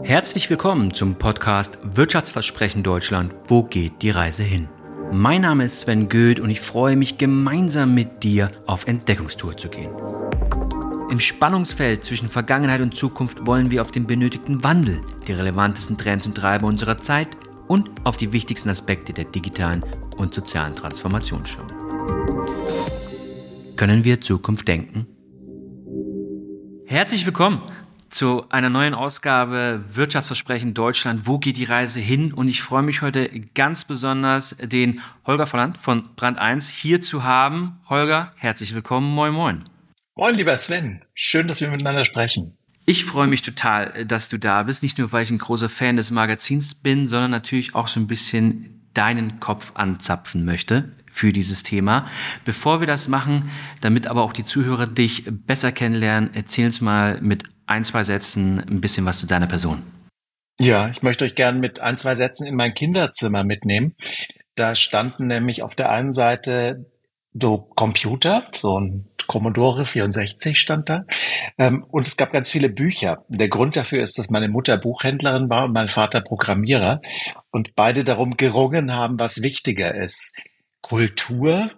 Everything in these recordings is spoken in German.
Herzlich willkommen zum Podcast Wirtschaftsversprechen Deutschland. Wo geht die Reise hin? Mein Name ist Sven Goeth und ich freue mich gemeinsam mit dir auf Entdeckungstour zu gehen. Im Spannungsfeld zwischen Vergangenheit und Zukunft wollen wir auf den benötigten Wandel, die relevantesten Trends und Treiber unserer Zeit und auf die wichtigsten Aspekte der digitalen und sozialen Transformation schauen. Können wir Zukunft denken? Herzlich willkommen zu einer neuen Ausgabe Wirtschaftsversprechen Deutschland. Wo geht die Reise hin? Und ich freue mich heute ganz besonders, den Holger Volland von Brand 1 hier zu haben. Holger, herzlich willkommen. Moin, moin. Moin, lieber Sven. Schön, dass wir miteinander sprechen. Ich freue mich total, dass du da bist. Nicht nur, weil ich ein großer Fan des Magazins bin, sondern natürlich auch so ein bisschen deinen Kopf anzapfen möchte für dieses Thema. Bevor wir das machen, damit aber auch die Zuhörer dich besser kennenlernen, erzähl uns mal mit ein, zwei Sätzen ein bisschen was zu deiner Person. Ja, ich möchte euch gerne mit ein, zwei Sätzen in mein Kinderzimmer mitnehmen. Da standen nämlich auf der einen Seite so Computer, so ein Commodore 64 stand da. Ähm, und es gab ganz viele Bücher. Der Grund dafür ist, dass meine Mutter Buchhändlerin war und mein Vater Programmierer und beide darum gerungen haben, was wichtiger ist. Kultur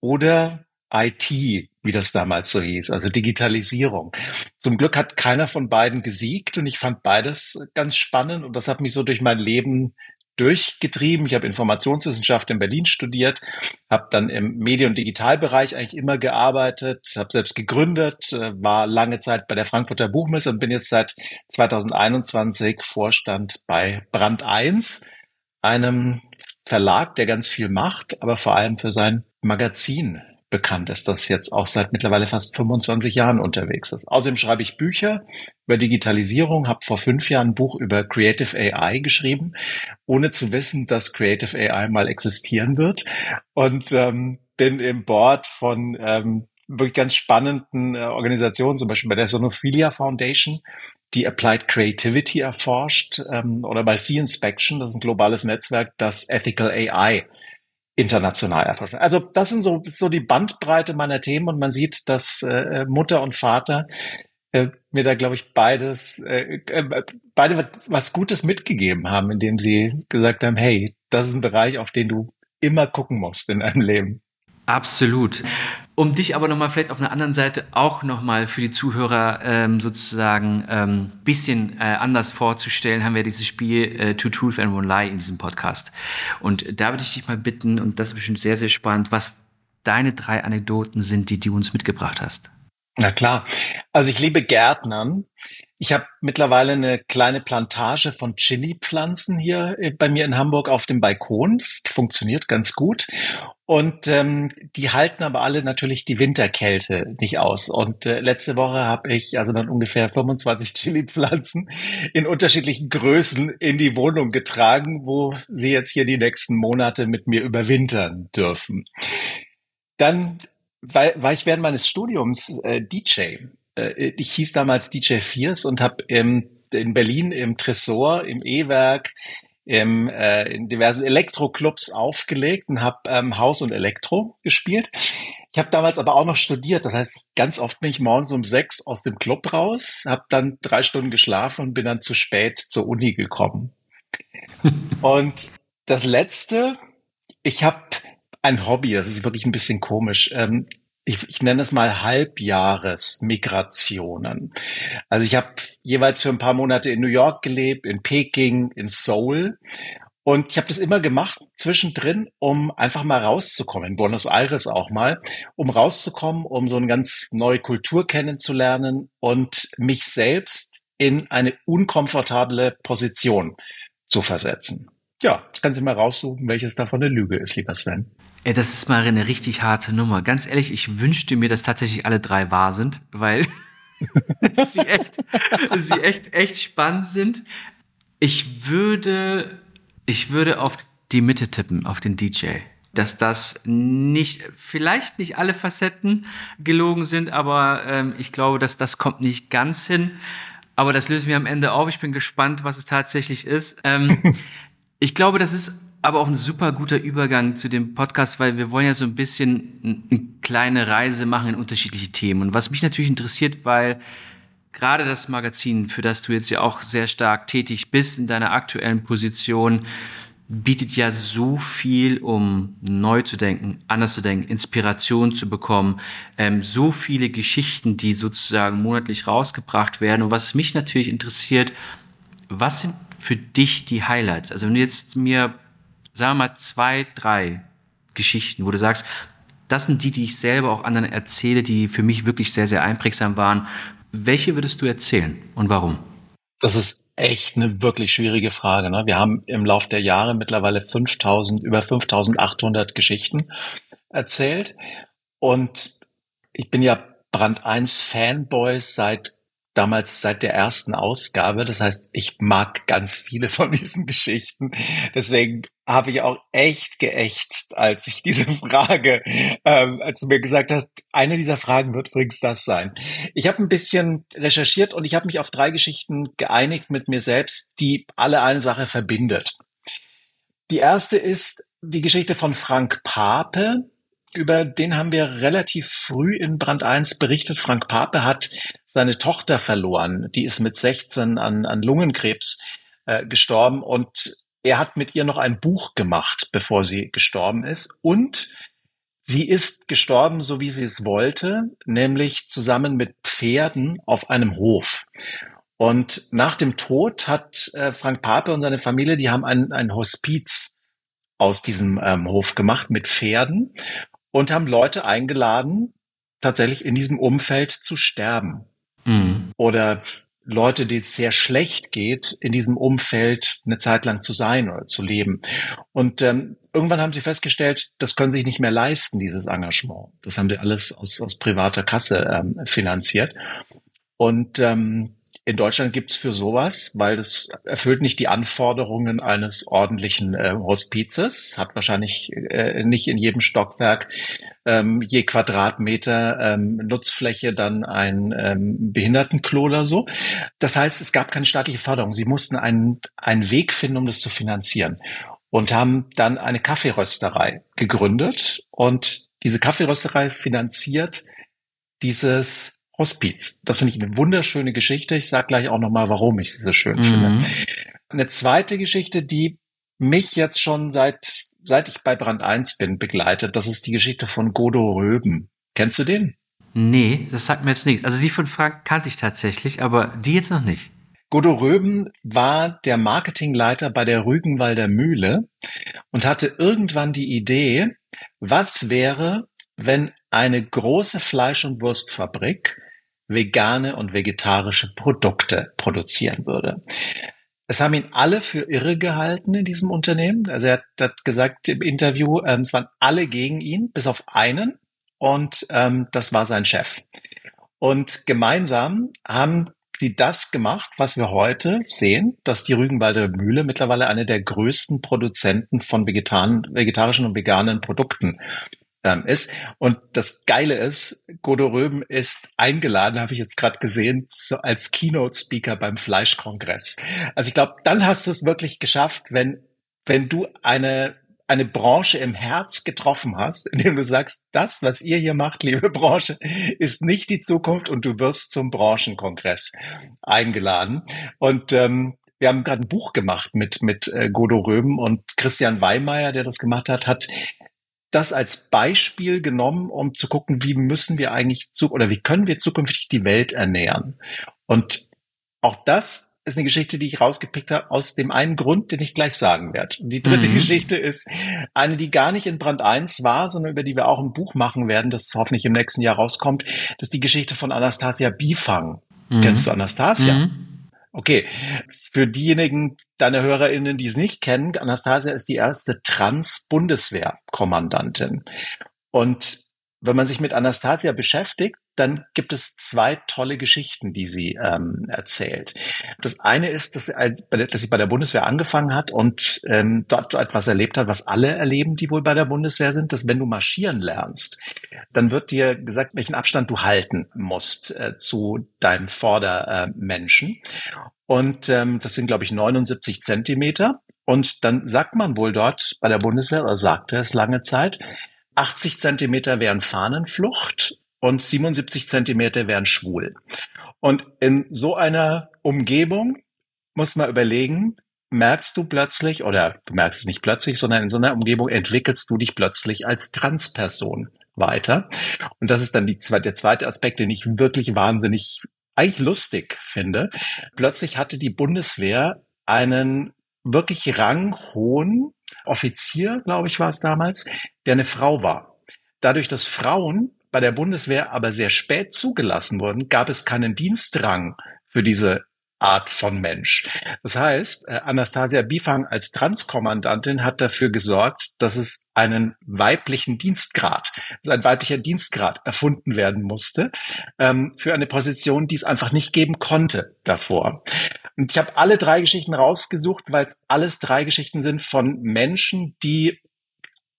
oder IT, wie das damals so hieß, also Digitalisierung. Zum Glück hat keiner von beiden gesiegt und ich fand beides ganz spannend und das hat mich so durch mein Leben durchgetrieben. Ich habe Informationswissenschaft in Berlin studiert, habe dann im Medien- und Digitalbereich eigentlich immer gearbeitet, habe selbst gegründet, äh, war lange Zeit bei der Frankfurter Buchmesse und bin jetzt seit 2021 Vorstand bei Brand 1, einem Verlag, der ganz viel macht, aber vor allem für sein Magazin bekannt ist, das jetzt auch seit mittlerweile fast 25 Jahren unterwegs ist. Außerdem schreibe ich Bücher über Digitalisierung, habe vor fünf Jahren ein Buch über Creative AI geschrieben, ohne zu wissen, dass Creative AI mal existieren wird und ähm, bin im Board von ähm, wirklich ganz spannenden äh, Organisationen, zum Beispiel bei der Sonophilia Foundation, die Applied Creativity erforscht, ähm, oder bei Sea Inspection, das ist ein globales Netzwerk, das Ethical AI international erforschen. Also das sind so, so die Bandbreite meiner Themen und man sieht, dass äh, Mutter und Vater äh, mir da, glaube ich, beides, äh, äh, beide was Gutes mitgegeben haben, indem sie gesagt haben, hey, das ist ein Bereich, auf den du immer gucken musst in deinem Leben. Absolut. Um dich aber nochmal vielleicht auf einer anderen Seite auch nochmal für die Zuhörer ähm, sozusagen ähm, bisschen äh, anders vorzustellen, haben wir dieses Spiel äh, Two Truth and One Lie in diesem Podcast. Und da würde ich dich mal bitten, und das ist bestimmt sehr, sehr spannend, was deine drei Anekdoten sind, die du uns mitgebracht hast. Na klar. Also ich liebe Gärtnern. Ich habe mittlerweile eine kleine Plantage von Chili-Pflanzen hier äh, bei mir in Hamburg auf dem Balkon. Das funktioniert ganz gut. Und ähm, die halten aber alle natürlich die Winterkälte nicht aus. Und äh, letzte Woche habe ich also dann ungefähr 25 Chili-Pflanzen in unterschiedlichen Größen in die Wohnung getragen, wo sie jetzt hier die nächsten Monate mit mir überwintern dürfen. Dann war, war ich während meines Studiums äh, DJ äh, ich hieß damals DJ Fierce und habe im, in Berlin im Tresor, im E-Werk, im, äh, in diversen Elektroclubs aufgelegt und habe ähm, Haus und Elektro gespielt. Ich habe damals aber auch noch studiert, das heißt, ganz oft bin ich morgens um sechs aus dem Club raus, habe dann drei Stunden geschlafen und bin dann zu spät zur Uni gekommen. und das Letzte, ich habe ein Hobby, das ist wirklich ein bisschen komisch. Ähm, ich, ich nenne es mal Halbjahresmigrationen. Also ich habe jeweils für ein paar Monate in New York gelebt, in Peking, in Seoul. Und ich habe das immer gemacht, zwischendrin, um einfach mal rauszukommen, in Buenos Aires auch mal, um rauszukommen, um so eine ganz neue Kultur kennenzulernen und mich selbst in eine unkomfortable Position zu versetzen. Ja, ich kann Sie mal raussuchen, welches davon eine Lüge ist, lieber Sven. Ey, das ist mal eine richtig harte Nummer. Ganz ehrlich, ich wünschte mir, dass tatsächlich alle drei wahr sind, weil sie echt, sie echt, echt spannend sind. Ich würde, ich würde auf die Mitte tippen, auf den DJ. Dass das nicht, vielleicht nicht alle Facetten gelogen sind, aber ähm, ich glaube, dass das kommt nicht ganz hin. Aber das lösen wir am Ende auf. Ich bin gespannt, was es tatsächlich ist. Ähm, ich glaube, das ist aber auch ein super guter Übergang zu dem Podcast, weil wir wollen ja so ein bisschen eine kleine Reise machen in unterschiedliche Themen. Und was mich natürlich interessiert, weil gerade das Magazin, für das du jetzt ja auch sehr stark tätig bist in deiner aktuellen Position, bietet ja so viel, um neu zu denken, anders zu denken, Inspiration zu bekommen, ähm, so viele Geschichten, die sozusagen monatlich rausgebracht werden. Und was mich natürlich interessiert, was sind für dich die Highlights? Also wenn du jetzt mir, sagen wir mal, zwei, drei Geschichten, wo du sagst, das sind die, die ich selber auch anderen erzähle, die für mich wirklich sehr, sehr einprägsam waren. Welche würdest du erzählen und warum? Das ist echt eine wirklich schwierige Frage. Ne? Wir haben im Laufe der Jahre mittlerweile 5000, über 5800 Geschichten erzählt. Und ich bin ja Brand 1 Fanboys seit damals seit der ersten Ausgabe. Das heißt, ich mag ganz viele von diesen Geschichten. Deswegen habe ich auch echt geächtzt, als ich diese Frage, ähm, als du mir gesagt hast, eine dieser Fragen wird übrigens das sein. Ich habe ein bisschen recherchiert und ich habe mich auf drei Geschichten geeinigt mit mir selbst, die alle eine Sache verbindet. Die erste ist die Geschichte von Frank Pape, über den haben wir relativ früh in Brand 1 berichtet. Frank Pape hat seine Tochter verloren. Die ist mit 16 an, an Lungenkrebs äh, gestorben und er hat mit ihr noch ein Buch gemacht, bevor sie gestorben ist. Und sie ist gestorben, so wie sie es wollte, nämlich zusammen mit Pferden auf einem Hof. Und nach dem Tod hat äh, Frank Pape und seine Familie, die haben ein, ein Hospiz aus diesem ähm, Hof gemacht mit Pferden und haben Leute eingeladen, tatsächlich in diesem Umfeld zu sterben. Mhm. Oder Leute, die es sehr schlecht geht, in diesem Umfeld eine Zeit lang zu sein oder zu leben. Und ähm, irgendwann haben sie festgestellt, das können sie sich nicht mehr leisten, dieses Engagement. Das haben sie alles aus, aus privater Kasse ähm, finanziert. Und ähm, in Deutschland gibt's für sowas, weil das erfüllt nicht die Anforderungen eines ordentlichen äh, Hospizes, hat wahrscheinlich äh, nicht in jedem Stockwerk ähm, je Quadratmeter ähm, Nutzfläche dann ein ähm, Behindertenklo oder so. Das heißt, es gab keine staatliche Förderung. Sie mussten einen, einen Weg finden, um das zu finanzieren und haben dann eine Kaffeerösterei gegründet und diese Kaffeerösterei finanziert dieses Hospiz. Das finde ich eine wunderschöne Geschichte. Ich sage gleich auch nochmal, warum ich sie so schön mhm. finde. Eine zweite Geschichte, die mich jetzt schon seit, seit ich bei Brand 1 bin, begleitet, das ist die Geschichte von Godo Röben. Kennst du den? Nee, das sagt mir jetzt nichts. Also die von Frank kannte ich tatsächlich, aber die jetzt noch nicht. Godo Röben war der Marketingleiter bei der Rügenwalder Mühle und hatte irgendwann die Idee, was wäre, wenn eine große Fleisch- und Wurstfabrik vegane und vegetarische Produkte produzieren würde. Es haben ihn alle für irre gehalten in diesem Unternehmen. Also er hat, gesagt im Interview, ähm, es waren alle gegen ihn, bis auf einen. Und ähm, das war sein Chef. Und gemeinsam haben die das gemacht, was wir heute sehen, dass die Rügenwalder Mühle mittlerweile eine der größten Produzenten von vegetarischen und veganen Produkten ähm, ist. Und das Geile ist, Godo Röben ist eingeladen, habe ich jetzt gerade gesehen, zu, als Keynote-Speaker beim Fleischkongress. Also ich glaube, dann hast du es wirklich geschafft, wenn, wenn du eine eine Branche im Herz getroffen hast, indem du sagst, das, was ihr hier macht, liebe Branche, ist nicht die Zukunft und du wirst zum Branchenkongress eingeladen. Und ähm, wir haben gerade ein Buch gemacht mit, mit äh, Godo Röben und Christian Weimeyer, der das gemacht hat, hat das als Beispiel genommen, um zu gucken, wie müssen wir eigentlich zu oder wie können wir zukünftig die Welt ernähren. Und auch das ist eine Geschichte, die ich rausgepickt habe, aus dem einen Grund, den ich gleich sagen werde. Und die dritte mhm. Geschichte ist eine, die gar nicht in Brand 1 war, sondern über die wir auch ein Buch machen werden, das hoffentlich im nächsten Jahr rauskommt. Das ist die Geschichte von Anastasia Bifang. Mhm. Kennst du Anastasia? Mhm. Okay, für diejenigen deiner HörerInnen, die es nicht kennen, Anastasia ist die erste Trans-Bundeswehr-Kommandantin. Und wenn man sich mit Anastasia beschäftigt, dann gibt es zwei tolle Geschichten, die sie ähm, erzählt. Das eine ist, dass sie, als, dass sie bei der Bundeswehr angefangen hat und ähm, dort etwas erlebt hat, was alle erleben, die wohl bei der Bundeswehr sind, dass wenn du marschieren lernst, dann wird dir gesagt, welchen Abstand du halten musst äh, zu deinem Vordermenschen. Und ähm, das sind, glaube ich, 79 Zentimeter. Und dann sagt man wohl dort bei der Bundeswehr, oder sagte es lange Zeit, 80 Zentimeter wären Fahnenflucht und 77 Zentimeter wären schwul. Und in so einer Umgebung muss man überlegen, merkst du plötzlich, oder du merkst es nicht plötzlich, sondern in so einer Umgebung entwickelst du dich plötzlich als Transperson weiter. Und das ist dann die, der zweite Aspekt, den ich wirklich wahnsinnig eigentlich lustig finde. Plötzlich hatte die Bundeswehr einen wirklich ranghohen Offizier, glaube ich, war es damals, der eine Frau war. Dadurch, dass Frauen bei der Bundeswehr aber sehr spät zugelassen wurden, gab es keinen Dienstrang für diese Art von Mensch. Das heißt, äh, Anastasia Bifang als Transkommandantin hat dafür gesorgt, dass es einen weiblichen Dienstgrad, also ein weiblicher Dienstgrad erfunden werden musste, ähm, für eine Position, die es einfach nicht geben konnte davor. Und ich habe alle drei Geschichten rausgesucht, weil es alles drei Geschichten sind von Menschen, die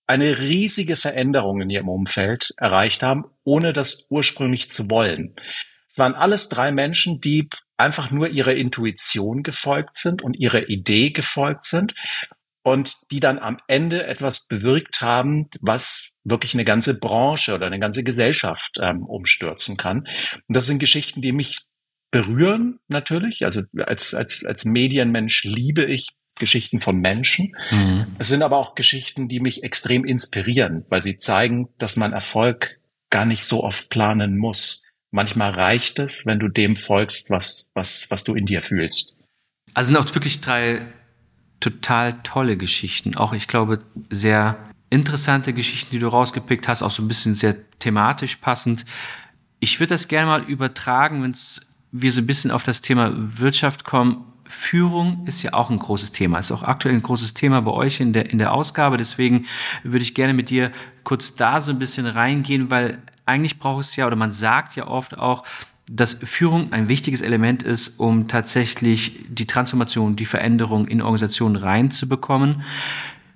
eine riesige Veränderung in ihrem Umfeld erreicht haben, ohne das ursprünglich zu wollen. Es waren alles drei Menschen, die einfach nur ihrer Intuition gefolgt sind und ihrer Idee gefolgt sind und die dann am Ende etwas bewirkt haben, was wirklich eine ganze Branche oder eine ganze Gesellschaft ähm, umstürzen kann. Und das sind Geschichten, die mich berühren natürlich. Also als, als, als Medienmensch liebe ich Geschichten von Menschen. Mhm. Es sind aber auch Geschichten, die mich extrem inspirieren, weil sie zeigen, dass man Erfolg gar nicht so oft planen muss. Manchmal reicht es, wenn du dem folgst, was, was, was du in dir fühlst. Also sind auch wirklich drei total tolle Geschichten. Auch, ich glaube, sehr interessante Geschichten, die du rausgepickt hast, auch so ein bisschen sehr thematisch passend. Ich würde das gerne mal übertragen, wenn wir so ein bisschen auf das Thema Wirtschaft kommen. Führung ist ja auch ein großes Thema, ist auch aktuell ein großes Thema bei euch in der, in der Ausgabe. Deswegen würde ich gerne mit dir kurz da so ein bisschen reingehen, weil eigentlich braucht es ja, oder man sagt ja oft auch, dass Führung ein wichtiges Element ist, um tatsächlich die Transformation, die Veränderung in Organisationen reinzubekommen.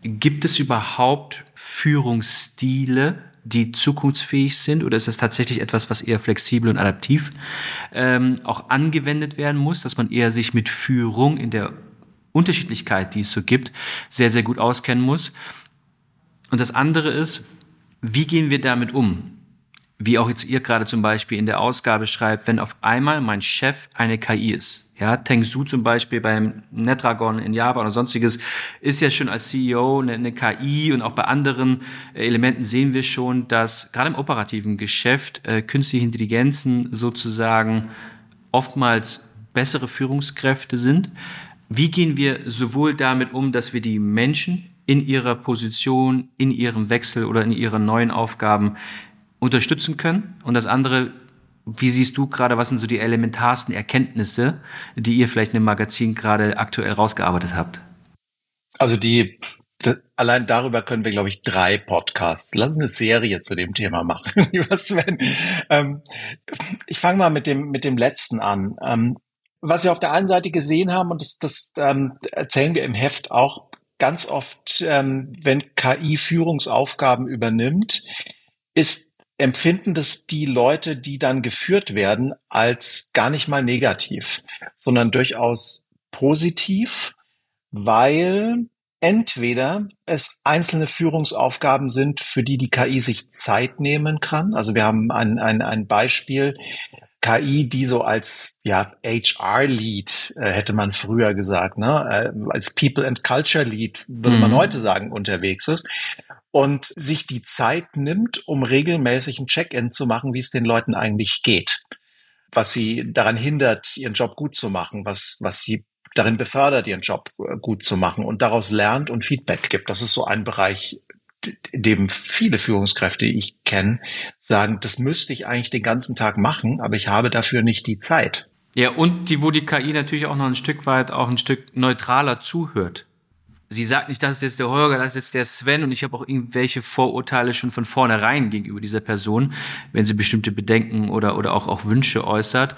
Gibt es überhaupt Führungsstile, die zukunftsfähig sind, oder ist das tatsächlich etwas, was eher flexibel und adaptiv ähm, auch angewendet werden muss, dass man eher sich mit Führung in der Unterschiedlichkeit, die es so gibt, sehr, sehr gut auskennen muss? Und das andere ist, wie gehen wir damit um? Wie auch jetzt ihr gerade zum Beispiel in der Ausgabe schreibt, wenn auf einmal mein Chef eine KI ist. Ja, Tengsu zum Beispiel beim Netragon in Japan oder sonstiges ist ja schon als CEO eine, eine, KI und auch bei anderen äh, Elementen sehen wir schon, dass gerade im operativen Geschäft äh, künstliche Intelligenzen sozusagen oftmals bessere Führungskräfte sind. Wie gehen wir sowohl damit um, dass wir die Menschen in ihrer Position, in ihrem Wechsel oder in ihren neuen Aufgaben unterstützen können? Und das andere, wie siehst du gerade, was sind so die elementarsten Erkenntnisse, die ihr vielleicht dem Magazin gerade aktuell rausgearbeitet habt? Also die, allein darüber können wir, glaube ich, drei Podcasts. Lass uns eine Serie zu dem Thema machen, lieber Sven. Ähm, ich fange mal mit dem, mit dem letzten an. Ähm, was wir auf der einen Seite gesehen haben, und das, das ähm, erzählen wir im Heft auch ganz oft, ähm, wenn KI Führungsaufgaben übernimmt, ist empfinden das die Leute, die dann geführt werden, als gar nicht mal negativ, sondern durchaus positiv, weil entweder es einzelne Führungsaufgaben sind, für die die KI sich Zeit nehmen kann. Also wir haben ein, ein, ein Beispiel, KI, die so als ja HR-Lead, äh, hätte man früher gesagt, ne? Äh, als People and Culture Lead, würde mhm. man heute sagen, unterwegs ist und sich die Zeit nimmt, um regelmäßig ein Check-in zu machen, wie es den Leuten eigentlich geht, was sie daran hindert, ihren Job gut zu machen, was, was sie darin befördert, ihren Job äh, gut zu machen und daraus lernt und Feedback gibt. Das ist so ein Bereich, dem viele Führungskräfte, die ich kenne, sagen, das müsste ich eigentlich den ganzen Tag machen, aber ich habe dafür nicht die Zeit. Ja, und die, wo die KI natürlich auch noch ein Stück weit auch ein Stück neutraler zuhört sie sagt nicht, das ist jetzt der Holger, das ist jetzt der Sven und ich habe auch irgendwelche Vorurteile schon von vornherein gegenüber dieser Person, wenn sie bestimmte Bedenken oder, oder auch, auch Wünsche äußert.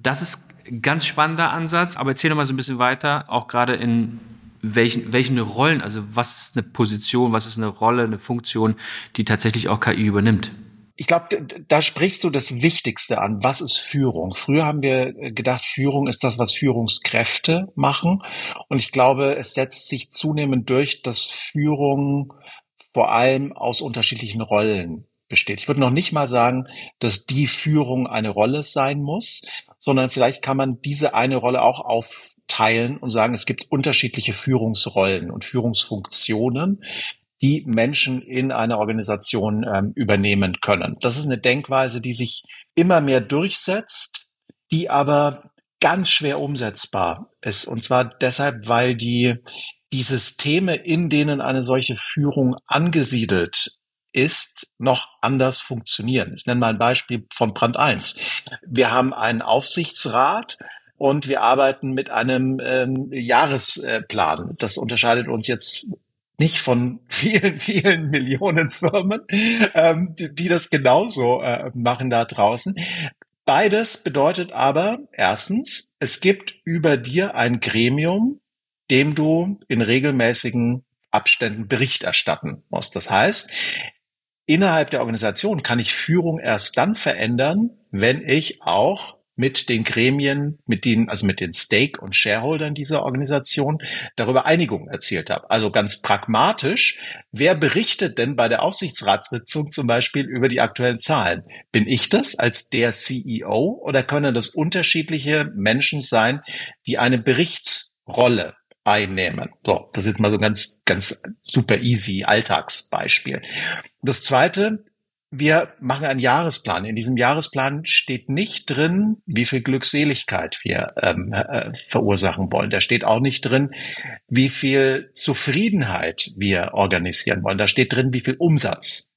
Das ist ein ganz spannender Ansatz, aber erzähl noch mal so ein bisschen weiter, auch gerade in welchen, welchen Rollen, also was ist eine Position, was ist eine Rolle, eine Funktion, die tatsächlich auch KI übernimmt? ich glaube, da sprichst du das Wichtigste an. Was ist Führung? Früher haben wir gedacht, Führung ist das, was Führungskräfte machen. Und ich glaube, es setzt sich zunehmend durch, dass Führung vor allem aus unterschiedlichen Rollen besteht. Ich würde noch nicht mal sagen, dass die Führung eine Rolle sein muss, sondern vielleicht kann man diese eine Rolle auch aufteilen und sagen, es gibt unterschiedliche Führungsrollen und Führungsfunktionen, die Menschen in einer Organisation ähm, übernehmen können. Das ist eine Denkweise, die sich immer mehr durchsetzt, die aber ganz schwer umsetzbar ist. Und zwar deshalb, weil die, die Systeme, in denen eine solche Führung angesiedelt ist, noch anders funktionieren. Ich nenne mal ein Beispiel von Brand 1. Wir haben einen Aufsichtsrat, und wir arbeiten mit einem ähm, Jahresplan. Das unterscheidet uns jetzt nicht von vielen, vielen Millionen Firmen, ähm, die, die das genauso äh, machen da draußen. Beides bedeutet aber erstens, es gibt über dir ein Gremium, dem du in regelmäßigen Abständen Bericht erstatten musst. Das heißt, innerhalb der Organisation kann ich Führung erst dann verändern, wenn ich auch mit den Gremien, mit denen, also mit den Stake- und Shareholdern dieser Organisation darüber Einigung erzielt habe. Also ganz pragmatisch, wer berichtet denn bei der Aufsichtsratssitzung zum Beispiel über die aktuellen Zahlen? Bin ich das als der CEO oder können das unterschiedliche Menschen sein, die eine Berichtsrolle einnehmen. So, das ist jetzt mal so ganz, ganz super easy Alltagsbeispiel. Das zweite, wir machen einen Jahresplan. In diesem Jahresplan steht nicht drin, wie viel Glückseligkeit wir ähm, äh, verursachen wollen. Da steht auch nicht drin, wie viel Zufriedenheit wir organisieren wollen. Da steht drin, wie viel Umsatz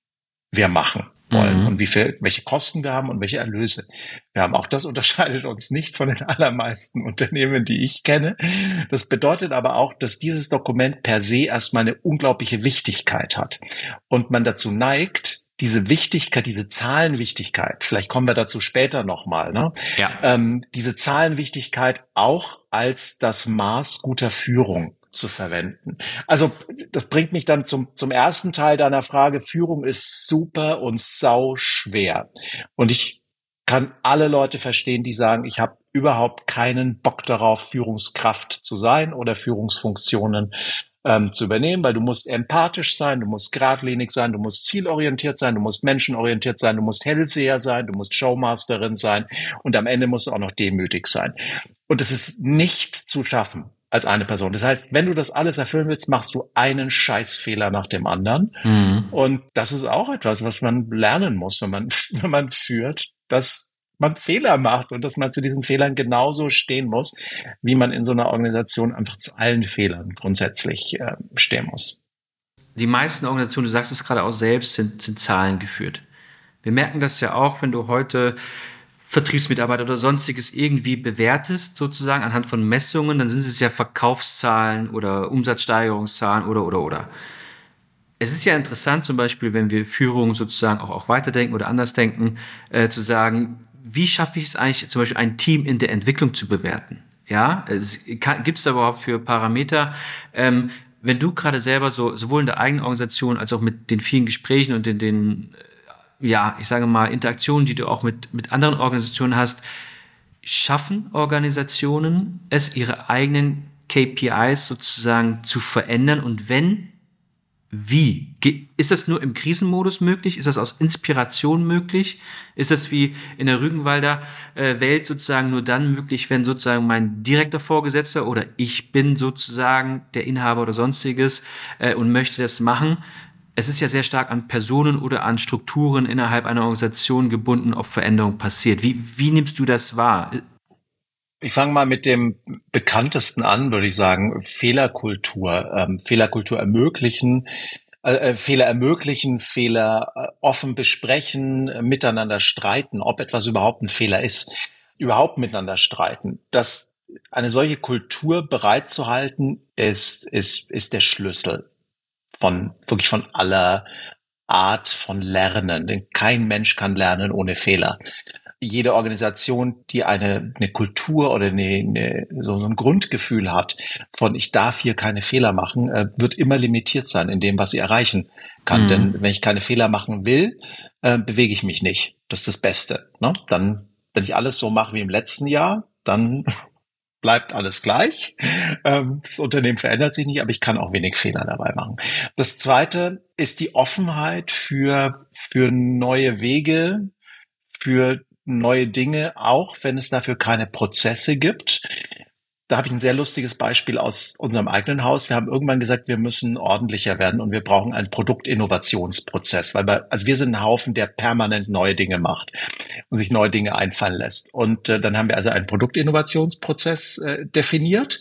wir machen wollen mhm. und wie viel, welche Kosten wir haben und welche Erlöse wir haben. Auch das unterscheidet uns nicht von den allermeisten Unternehmen, die ich kenne. Das bedeutet aber auch, dass dieses Dokument per se erstmal eine unglaubliche Wichtigkeit hat und man dazu neigt, diese Wichtigkeit, diese Zahlenwichtigkeit, vielleicht kommen wir dazu später nochmal, ne? ja. ähm, diese Zahlenwichtigkeit auch als das Maß guter Führung zu verwenden. Also das bringt mich dann zum, zum ersten Teil deiner Frage. Führung ist super und sau schwer. Und ich kann alle Leute verstehen, die sagen, ich habe überhaupt keinen Bock darauf, Führungskraft zu sein oder Führungsfunktionen ähm, zu übernehmen, weil du musst empathisch sein, du musst geradlinig sein, du musst zielorientiert sein, du musst menschenorientiert sein, du musst Hellseher sein, du musst Showmasterin sein und am Ende musst du auch noch demütig sein. Und es ist nicht zu schaffen als eine Person. Das heißt, wenn du das alles erfüllen willst, machst du einen Scheißfehler nach dem anderen. Mhm. Und das ist auch etwas, was man lernen muss, wenn man, wenn man führt, dass man Fehler macht und dass man zu diesen Fehlern genauso stehen muss, wie man in so einer Organisation einfach zu allen Fehlern grundsätzlich äh, stehen muss. Die meisten Organisationen, du sagst es gerade auch selbst, sind, sind Zahlen geführt. Wir merken das ja auch, wenn du heute Vertriebsmitarbeiter oder sonstiges irgendwie bewertest, sozusagen anhand von Messungen, dann sind es ja Verkaufszahlen oder Umsatzsteigerungszahlen oder, oder, oder. Es ist ja interessant, zum Beispiel, wenn wir Führung sozusagen auch, auch weiterdenken oder anders denken, äh, zu sagen, wie schaffe ich es eigentlich, zum Beispiel ein Team in der Entwicklung zu bewerten? Ja, gibt es da überhaupt für Parameter? Ähm, wenn du gerade selber so sowohl in der eigenen Organisation als auch mit den vielen Gesprächen und in den, äh, ja, ich sage mal, Interaktionen, die du auch mit, mit anderen Organisationen hast, schaffen Organisationen es, ihre eigenen KPIs sozusagen zu verändern? Und wenn, wie? Ist das nur im Krisenmodus möglich? Ist das aus Inspiration möglich? Ist das wie in der Rügenwalder äh, Welt sozusagen nur dann möglich, wenn sozusagen mein direkter Vorgesetzter oder ich bin sozusagen der Inhaber oder sonstiges äh, und möchte das machen? Es ist ja sehr stark an Personen oder an Strukturen innerhalb einer Organisation gebunden, ob Veränderung passiert. Wie, wie nimmst du das wahr? Ich fange mal mit dem bekanntesten an, würde ich sagen, Fehlerkultur. Ähm, Fehlerkultur ermöglichen, äh, äh, Fehler ermöglichen, Fehler äh, offen besprechen, miteinander streiten, ob etwas überhaupt ein Fehler ist, überhaupt miteinander streiten. Das eine solche Kultur bereitzuhalten, ist, ist, ist der Schlüssel von, wirklich von aller Art von Lernen. Denn kein Mensch kann lernen ohne Fehler jede Organisation, die eine, eine Kultur oder eine, eine, so ein Grundgefühl hat von ich darf hier keine Fehler machen, äh, wird immer limitiert sein in dem, was sie erreichen kann. Mhm. Denn wenn ich keine Fehler machen will, äh, bewege ich mich nicht. Das ist das Beste. Ne? Dann, wenn ich alles so mache wie im letzten Jahr, dann bleibt alles gleich. Ähm, das Unternehmen verändert sich nicht, aber ich kann auch wenig Fehler dabei machen. Das zweite ist die Offenheit für, für neue Wege, für neue Dinge auch, wenn es dafür keine Prozesse gibt. Da habe ich ein sehr lustiges Beispiel aus unserem eigenen Haus. Wir haben irgendwann gesagt, wir müssen ordentlicher werden und wir brauchen einen Produktinnovationsprozess, weil wir, also wir sind ein Haufen, der permanent neue Dinge macht und sich neue Dinge einfallen lässt. Und äh, dann haben wir also einen Produktinnovationsprozess äh, definiert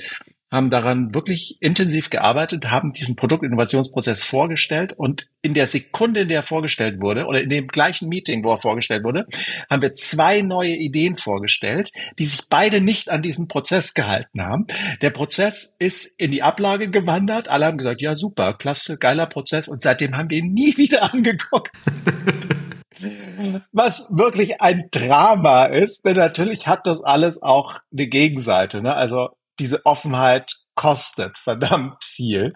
haben daran wirklich intensiv gearbeitet, haben diesen Produktinnovationsprozess vorgestellt und in der Sekunde, in der er vorgestellt wurde oder in dem gleichen Meeting, wo er vorgestellt wurde, haben wir zwei neue Ideen vorgestellt, die sich beide nicht an diesen Prozess gehalten haben. Der Prozess ist in die Ablage gewandert. Alle haben gesagt, ja super, klasse, geiler Prozess und seitdem haben wir ihn nie wieder angeguckt. Was wirklich ein Drama ist, denn natürlich hat das alles auch eine Gegenseite. Ne? Also diese Offenheit kostet verdammt viel.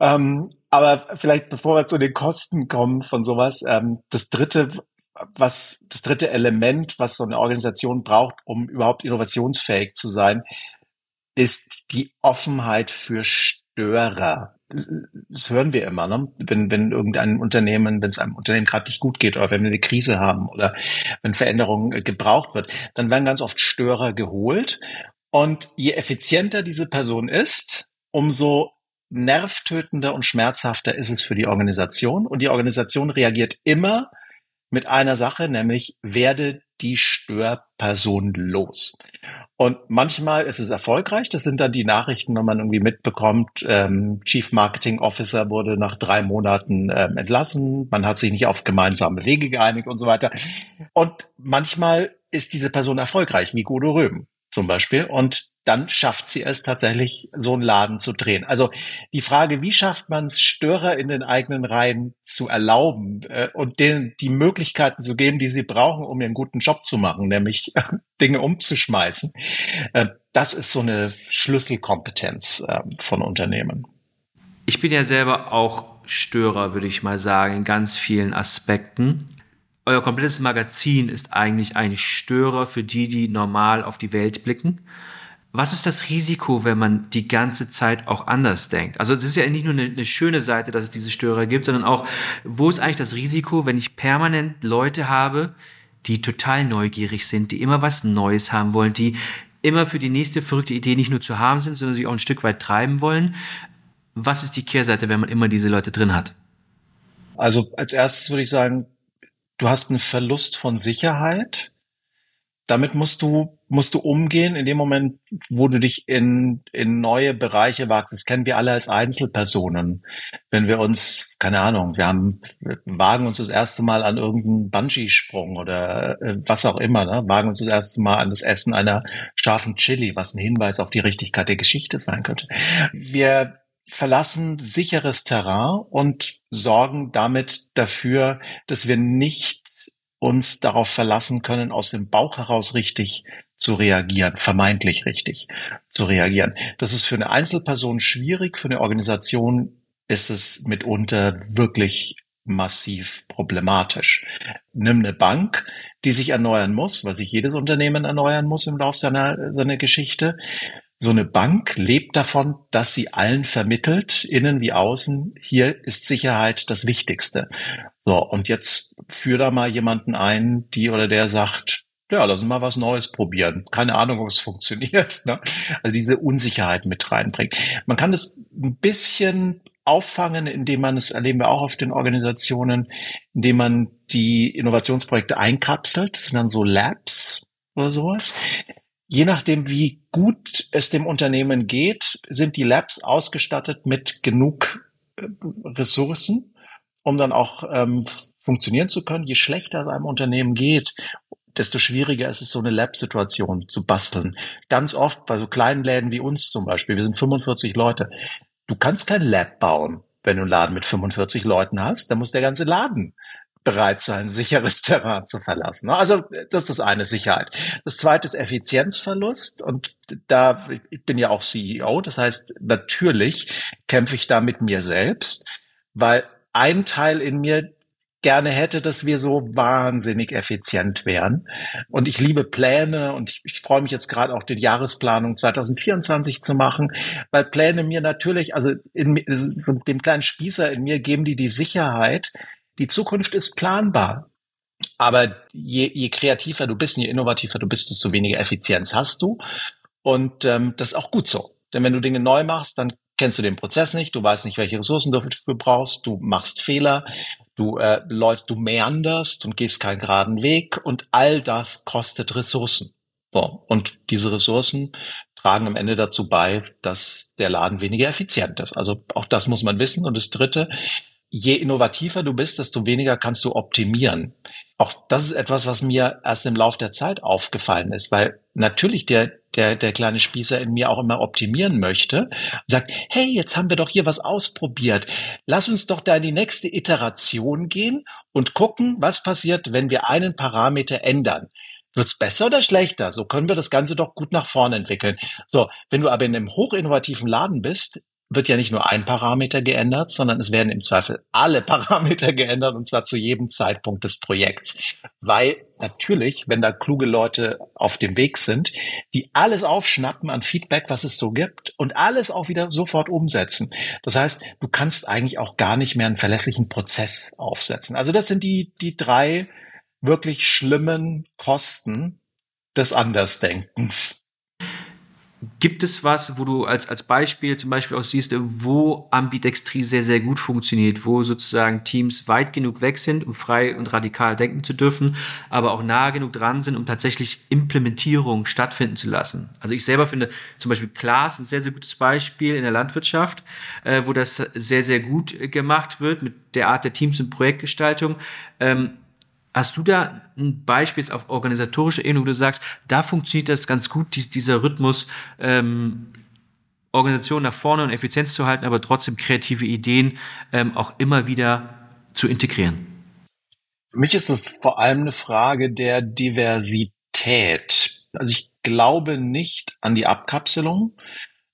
Ähm, aber vielleicht bevor wir zu den Kosten kommen von sowas, ähm, das dritte, was, das dritte Element, was so eine Organisation braucht, um überhaupt innovationsfähig zu sein, ist die Offenheit für Störer. Das hören wir immer, ne? wenn, wenn irgendein Unternehmen, wenn es einem Unternehmen gerade nicht gut geht oder wenn wir eine Krise haben oder wenn Veränderung gebraucht wird, dann werden ganz oft Störer geholt und je effizienter diese Person ist, umso nervtötender und schmerzhafter ist es für die Organisation. Und die Organisation reagiert immer mit einer Sache, nämlich werde die Störperson los. Und manchmal ist es erfolgreich. Das sind dann die Nachrichten, wenn man irgendwie mitbekommt, ähm, Chief Marketing Officer wurde nach drei Monaten ähm, entlassen. Man hat sich nicht auf gemeinsame Wege geeinigt und so weiter. Und manchmal ist diese Person erfolgreich, wie Godo Röben zum Beispiel. Und dann schafft sie es tatsächlich, so einen Laden zu drehen. Also die Frage, wie schafft man es, Störer in den eigenen Reihen zu erlauben äh, und denen die Möglichkeiten zu geben, die sie brauchen, um ihren guten Job zu machen, nämlich Dinge umzuschmeißen. Äh, das ist so eine Schlüsselkompetenz ähm, von Unternehmen. Ich bin ja selber auch Störer, würde ich mal sagen, in ganz vielen Aspekten euer komplettes Magazin ist eigentlich ein Störer für die, die normal auf die Welt blicken. Was ist das Risiko, wenn man die ganze Zeit auch anders denkt? Also es ist ja nicht nur eine, eine, schöne Seite, dass es diese Störer gibt, sondern auch, wo ist eigentlich das Risiko, wenn ich permanent Leute habe, die total neugierig sind, die immer was Neues haben wollen, die immer für die nächste verrückte Idee nicht nur zu haben sind, sondern sie auch ein Stück weit treiben wollen. Was ist die Kehrseite, wenn man immer diese Leute drin hat? Also als erstes würde ich sagen, du hast einen Verlust von Sicherheit. Damit musst du, musst du umgehen in dem Moment, wo du dich in, in neue Bereiche wagst. Das kennen wir alle als Einzelpersonen. Wenn wir uns, keine Ahnung, wir haben, wir wagen uns das erste Mal an irgendeinen Bungee-Sprung oder äh, was auch immer, ne? wagen uns das erste Mal an das Essen einer scharfen Chili, was ein Hinweis auf die Richtigkeit der Geschichte sein könnte. Wir verlassen sicheres Terrain und sorgen damit dafür, dass wir nicht uns darauf verlassen können, aus dem Bauch heraus richtig zu reagieren, vermeintlich richtig zu reagieren. Das ist für eine Einzelperson schwierig, für eine Organisation ist es mitunter wirklich massiv problematisch. Nimm eine Bank, die sich erneuern muss, weil sich jedes Unternehmen erneuern muss im Laufe seiner, seiner Geschichte so eine Bank lebt davon, dass sie allen vermittelt, innen wie außen, hier ist Sicherheit das Wichtigste. So, und jetzt führ da mal jemanden ein, die oder der sagt, ja, lass uns mal was Neues probieren. Keine Ahnung, ob es funktioniert. Ne? Also diese Unsicherheit mit reinbringt. Man kann das ein bisschen auffangen, indem man es erleben wir auch auf den Organisationen, indem man die Innovationsprojekte einkapselt. Das sind dann so Labs oder sowas. Je nachdem, wie gut es dem Unternehmen geht, sind die Labs ausgestattet mit genug äh, Ressourcen, um dann auch ähm, funktionieren zu können. Je schlechter es einem Unternehmen geht, desto schwieriger ist es, so eine Lab-Situation zu basteln. Ganz oft bei so kleinen Läden wie uns zum Beispiel, wir sind 45 Leute, du kannst kein Lab bauen, wenn du einen Laden mit 45 Leuten hast, dann muss der ganze Laden bereit sein, sicheres Terrain zu verlassen. Also das ist das eine, Sicherheit. Das zweite ist Effizienzverlust und da, ich bin ja auch CEO, das heißt, natürlich kämpfe ich da mit mir selbst, weil ein Teil in mir gerne hätte, dass wir so wahnsinnig effizient wären. Und ich liebe Pläne und ich, ich freue mich jetzt gerade auch die Jahresplanung 2024 zu machen, weil Pläne mir natürlich, also in, so dem kleinen Spießer in mir geben die die Sicherheit, die Zukunft ist planbar. Aber je, je kreativer du bist und je innovativer du bist, desto weniger Effizienz hast du. Und ähm, das ist auch gut so. Denn wenn du Dinge neu machst, dann kennst du den Prozess nicht, du weißt nicht, welche Ressourcen du dafür brauchst, du machst Fehler, du äh, läufst, du meanderst und gehst keinen geraden Weg und all das kostet Ressourcen. So, und diese Ressourcen tragen am Ende dazu bei, dass der Laden weniger effizient ist. Also auch das muss man wissen. Und das Dritte, je innovativer du bist, desto weniger kannst du optimieren. Auch das ist etwas, was mir erst im Lauf der Zeit aufgefallen ist, weil natürlich der, der, der kleine Spießer in mir auch immer optimieren möchte und sagt, hey, jetzt haben wir doch hier was ausprobiert. Lass uns doch da in die nächste Iteration gehen und gucken, was passiert, wenn wir einen Parameter ändern. Wird's besser oder schlechter? So können wir das Ganze doch gut nach vorne entwickeln. So, wenn du aber in einem hochinnovativen Laden bist, wird ja nicht nur ein Parameter geändert, sondern es werden im Zweifel alle Parameter geändert und zwar zu jedem Zeitpunkt des Projekts. Weil natürlich, wenn da kluge Leute auf dem Weg sind, die alles aufschnappen an Feedback, was es so gibt und alles auch wieder sofort umsetzen. Das heißt, du kannst eigentlich auch gar nicht mehr einen verlässlichen Prozess aufsetzen. Also das sind die, die drei wirklich schlimmen Kosten des Andersdenkens. Gibt es was, wo du als, als Beispiel zum Beispiel auch siehst, wo Ambidextrie sehr, sehr gut funktioniert, wo sozusagen Teams weit genug weg sind, um frei und radikal denken zu dürfen, aber auch nahe genug dran sind, um tatsächlich Implementierung stattfinden zu lassen? Also ich selber finde zum Beispiel Klaas ein sehr, sehr gutes Beispiel in der Landwirtschaft, äh, wo das sehr, sehr gut gemacht wird mit der Art der Teams- und Projektgestaltung. Ähm, Hast du da ein Beispiel auf organisatorischer Ebene, wo du sagst, da funktioniert das ganz gut, dies, dieser Rhythmus, ähm, Organisation nach vorne und Effizienz zu halten, aber trotzdem kreative Ideen ähm, auch immer wieder zu integrieren? Für mich ist es vor allem eine Frage der Diversität. Also ich glaube nicht an die Abkapselung.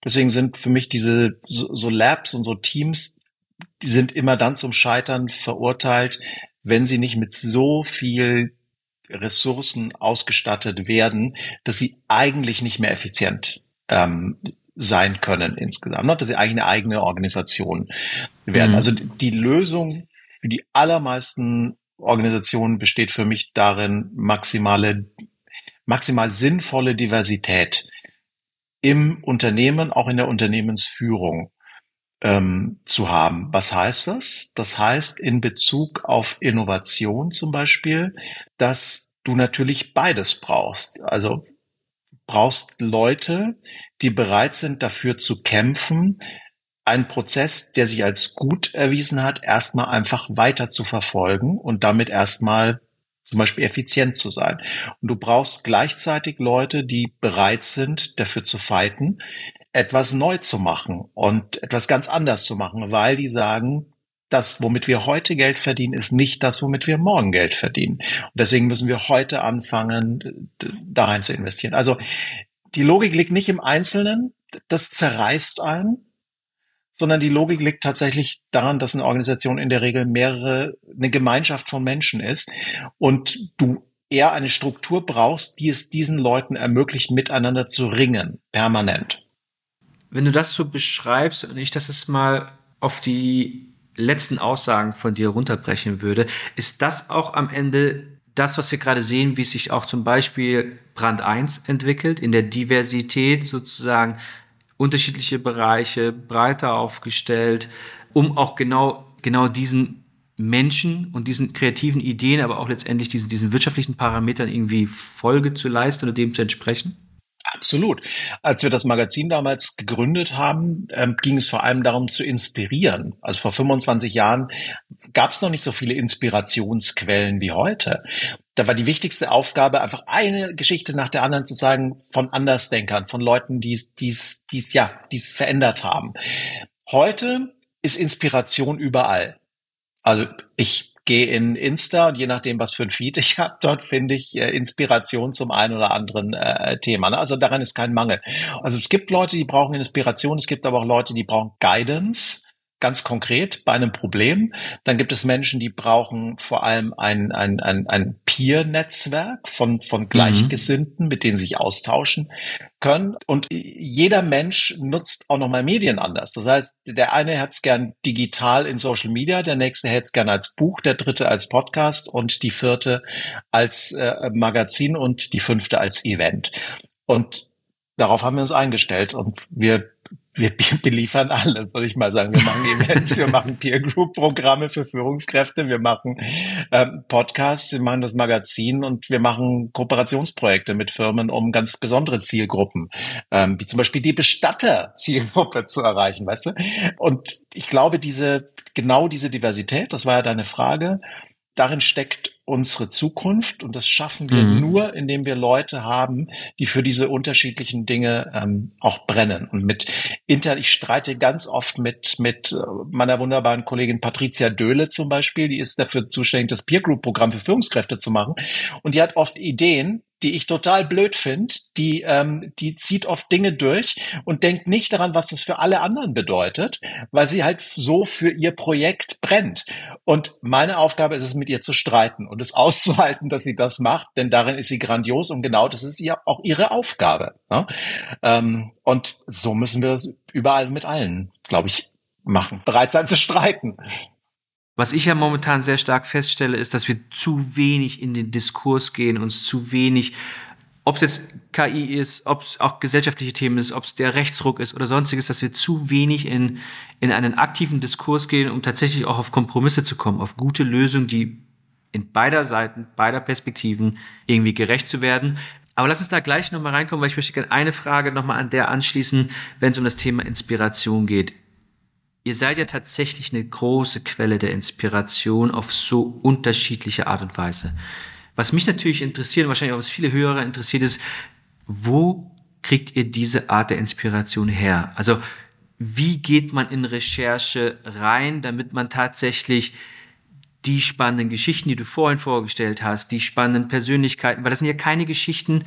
Deswegen sind für mich diese so Labs und so Teams, die sind immer dann zum Scheitern verurteilt, wenn sie nicht mit so viel Ressourcen ausgestattet werden, dass sie eigentlich nicht mehr effizient ähm, sein können insgesamt, ne? dass sie eigentlich eine eigene Organisation werden. Mhm. Also die Lösung für die allermeisten Organisationen besteht für mich darin, maximale, maximal sinnvolle Diversität im Unternehmen, auch in der Unternehmensführung ähm, zu haben. Was heißt das? Das heißt in Bezug auf Innovation zum Beispiel, dass du natürlich beides brauchst. Also brauchst Leute, die bereit sind, dafür zu kämpfen, einen Prozess, der sich als gut erwiesen hat, erstmal einfach weiter zu verfolgen und damit erstmal zum Beispiel effizient zu sein. Und du brauchst gleichzeitig Leute, die bereit sind, dafür zu fighten, etwas neu zu machen und etwas ganz anders zu machen, weil die sagen, das, womit wir heute Geld verdienen, ist nicht das, womit wir morgen Geld verdienen. Und deswegen müssen wir heute anfangen, da rein zu investieren. Also die Logik liegt nicht im Einzelnen, das zerreißt einen, sondern die Logik liegt tatsächlich daran, dass eine Organisation in der Regel mehrere, eine Gemeinschaft von Menschen ist und du eher eine Struktur brauchst, die es diesen Leuten ermöglicht, miteinander zu ringen, permanent. Wenn du das so beschreibst und ich das jetzt mal auf die letzten Aussagen von dir runterbrechen würde, ist das auch am Ende das, was wir gerade sehen, wie sich auch zum Beispiel Brand 1 entwickelt, in der Diversität sozusagen unterschiedliche Bereiche breiter aufgestellt, um auch genau, genau diesen Menschen und diesen kreativen Ideen, aber auch letztendlich diesen, diesen wirtschaftlichen Parametern irgendwie Folge zu leisten oder dem zu entsprechen? Absolut. Als wir das Magazin damals gegründet haben, ähm, ging es vor allem darum zu inspirieren. Also vor 25 Jahren gab es noch nicht so viele Inspirationsquellen wie heute. Da war die wichtigste Aufgabe, einfach eine Geschichte nach der anderen zu zeigen von Andersdenkern, von Leuten, die es, ja, die es verändert haben. Heute ist Inspiration überall. Also ich gehe in Insta und je nachdem, was für ein Feed ich habe, dort finde ich äh, Inspiration zum einen oder anderen äh, Thema. Ne? Also daran ist kein Mangel. Also es gibt Leute, die brauchen Inspiration, es gibt aber auch Leute, die brauchen Guidance. Ganz konkret bei einem Problem. Dann gibt es Menschen, die brauchen vor allem ein, ein, ein, ein Peer-Netzwerk von, von mhm. Gleichgesinnten, mhm. mit denen sich austauschen können. Und jeder Mensch nutzt auch nochmal Medien anders. Das heißt, der eine hat es gern digital in Social Media, der nächste hätte es gern als Buch, der dritte als Podcast und die vierte als äh, Magazin und die fünfte als Event. Und darauf haben wir uns eingestellt und wir wir beliefern alle, würde ich mal sagen. Wir machen Events, wir machen Peer Group Programme für Führungskräfte, wir machen ähm, Podcasts, wir machen das Magazin und wir machen Kooperationsprojekte mit Firmen, um ganz besondere Zielgruppen, ähm, wie zum Beispiel die Bestatter-Zielgruppe zu erreichen, weißt du? Und ich glaube, diese genau diese Diversität, das war ja deine Frage, darin steckt unsere Zukunft und das schaffen wir mhm. nur, indem wir Leute haben, die für diese unterschiedlichen Dinge ähm, auch brennen. Und mit Inter, ich streite ganz oft mit mit äh, meiner wunderbaren Kollegin Patricia Döhle zum Beispiel, die ist dafür zuständig, das Peer Group Programm für Führungskräfte zu machen und die hat oft Ideen, die ich total blöd finde, die, ähm, die zieht oft Dinge durch und denkt nicht daran, was das für alle anderen bedeutet, weil sie halt so für ihr Projekt brennt. Und meine Aufgabe ist es, mit ihr zu streiten und es auszuhalten, dass sie das macht, denn darin ist sie grandios und genau das ist ja auch ihre Aufgabe. Ne? Ähm, und so müssen wir das überall mit allen, glaube ich, machen. Bereit sein zu streiten. Was ich ja momentan sehr stark feststelle, ist, dass wir zu wenig in den Diskurs gehen, uns zu wenig, ob es jetzt KI ist, ob es auch gesellschaftliche Themen ist, ob es der Rechtsruck ist oder sonstiges, dass wir zu wenig in, in einen aktiven Diskurs gehen, um tatsächlich auch auf Kompromisse zu kommen, auf gute Lösungen, die in beider Seiten, beider Perspektiven irgendwie gerecht zu werden. Aber lass uns da gleich nochmal reinkommen, weil ich möchte gerne eine Frage nochmal an der anschließen, wenn es um das Thema Inspiration geht ihr seid ja tatsächlich eine große Quelle der Inspiration auf so unterschiedliche Art und Weise. Was mich natürlich interessiert und wahrscheinlich auch was viele Hörer interessiert ist, wo kriegt ihr diese Art der Inspiration her? Also wie geht man in Recherche rein, damit man tatsächlich die spannenden Geschichten, die du vorhin vorgestellt hast, die spannenden Persönlichkeiten, weil das sind ja keine Geschichten,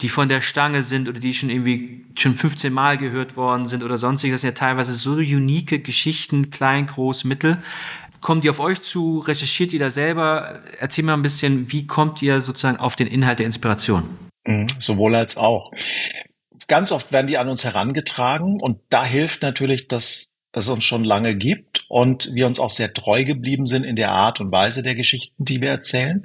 die von der Stange sind oder die schon irgendwie schon 15 Mal gehört worden sind oder sonstiges. Das sind ja teilweise so unique Geschichten, klein, groß, mittel. Kommen die auf euch zu? Recherchiert ihr da selber? Erzähl mal ein bisschen, wie kommt ihr sozusagen auf den Inhalt der Inspiration? Mhm, sowohl als auch. Ganz oft werden die an uns herangetragen und da hilft natürlich das es uns schon lange gibt und wir uns auch sehr treu geblieben sind in der Art und Weise der Geschichten, die wir erzählen.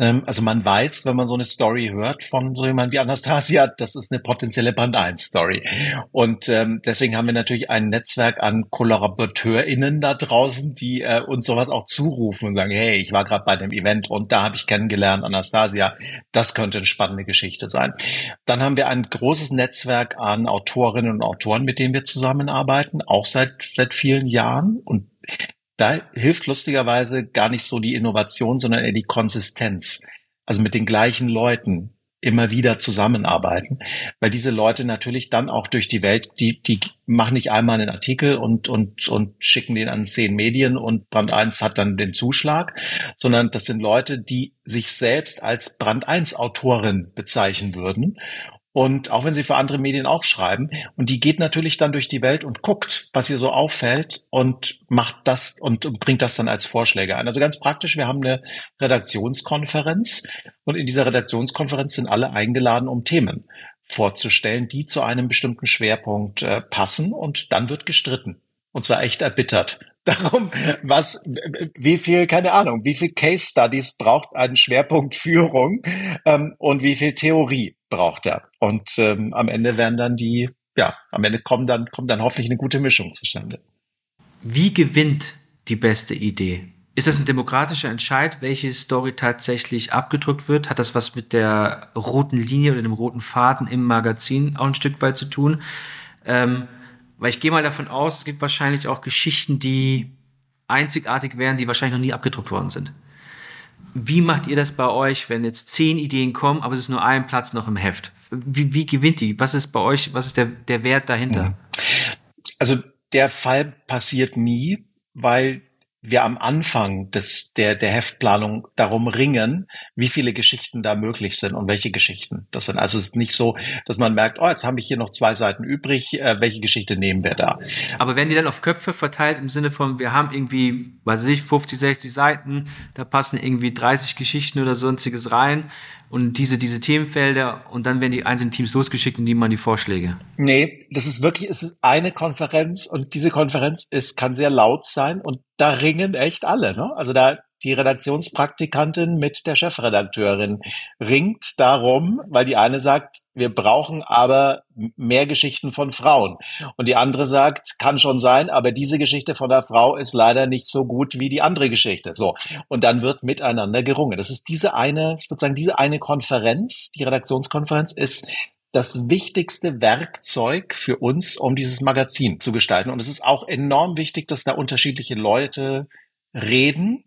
Ähm, also man weiß, wenn man so eine Story hört von so jemand wie Anastasia, das ist eine potenzielle Band 1 Story. Und ähm, deswegen haben wir natürlich ein Netzwerk an KollaborateurInnen da draußen, die äh, uns sowas auch zurufen und sagen, hey, ich war gerade bei dem Event und da habe ich kennengelernt, Anastasia, das könnte eine spannende Geschichte sein. Dann haben wir ein großes Netzwerk an Autorinnen und Autoren, mit denen wir zusammenarbeiten, auch seit, seit vielen Jahren. Und da hilft lustigerweise gar nicht so die Innovation, sondern eher die Konsistenz. Also mit den gleichen Leuten immer wieder zusammenarbeiten, weil diese Leute natürlich dann auch durch die Welt, die, die machen nicht einmal einen Artikel und, und, und schicken den an zehn Medien und Brand 1 hat dann den Zuschlag, sondern das sind Leute, die sich selbst als Brand 1 Autorin bezeichnen würden und auch wenn sie für andere Medien auch schreiben. Und die geht natürlich dann durch die Welt und guckt, was ihr so auffällt und macht das und, bringt das dann als Vorschläge ein. Also ganz praktisch, wir haben eine Redaktionskonferenz und in dieser Redaktionskonferenz sind alle eingeladen, um Themen vorzustellen, die zu einem bestimmten Schwerpunkt äh, passen und dann wird gestritten. Und zwar echt erbittert darum, was, wie viel, keine Ahnung, wie viel Case Studies braucht ein Schwerpunkt Führung ähm, und wie viel Theorie braucht er. Und ähm, am Ende werden dann die, ja, am Ende kommen dann, kommt dann hoffentlich eine gute Mischung zustande. Wie gewinnt die beste Idee? Ist das ein demokratischer Entscheid, welche Story tatsächlich abgedrückt wird? Hat das was mit der roten Linie oder dem roten Faden im Magazin auch ein Stück weit zu tun? Ähm, weil ich gehe mal davon aus, es gibt wahrscheinlich auch Geschichten, die einzigartig wären, die wahrscheinlich noch nie abgedruckt worden sind. Wie macht ihr das bei euch, wenn jetzt zehn Ideen kommen, aber es ist nur ein Platz noch im Heft? Wie, wie gewinnt die? Was ist bei euch, was ist der, der Wert dahinter? Also der Fall passiert nie, weil wir am Anfang des, der, der Heftplanung darum ringen, wie viele Geschichten da möglich sind und welche Geschichten das sind. Also es ist nicht so, dass man merkt, oh, jetzt habe ich hier noch zwei Seiten übrig, äh, welche Geschichte nehmen wir da? Aber werden die dann auf Köpfe verteilt im Sinne von, wir haben irgendwie, weiß ich, 50, 60 Seiten, da passen irgendwie 30 Geschichten oder sonstiges rein und diese, diese Themenfelder und dann werden die einzelnen Teams losgeschickt und nehmen man die Vorschläge. Nee, das ist wirklich, es ist eine Konferenz und diese Konferenz ist, kann sehr laut sein und da ringen echt alle, ne? Also da, die Redaktionspraktikantin mit der Chefredakteurin ringt darum, weil die eine sagt, wir brauchen aber mehr Geschichten von Frauen. Und die andere sagt, kann schon sein, aber diese Geschichte von der Frau ist leider nicht so gut wie die andere Geschichte. So. Und dann wird miteinander gerungen. Das ist diese eine, ich würde sagen, diese eine Konferenz, die Redaktionskonferenz ist das wichtigste Werkzeug für uns, um dieses Magazin zu gestalten. Und es ist auch enorm wichtig, dass da unterschiedliche Leute reden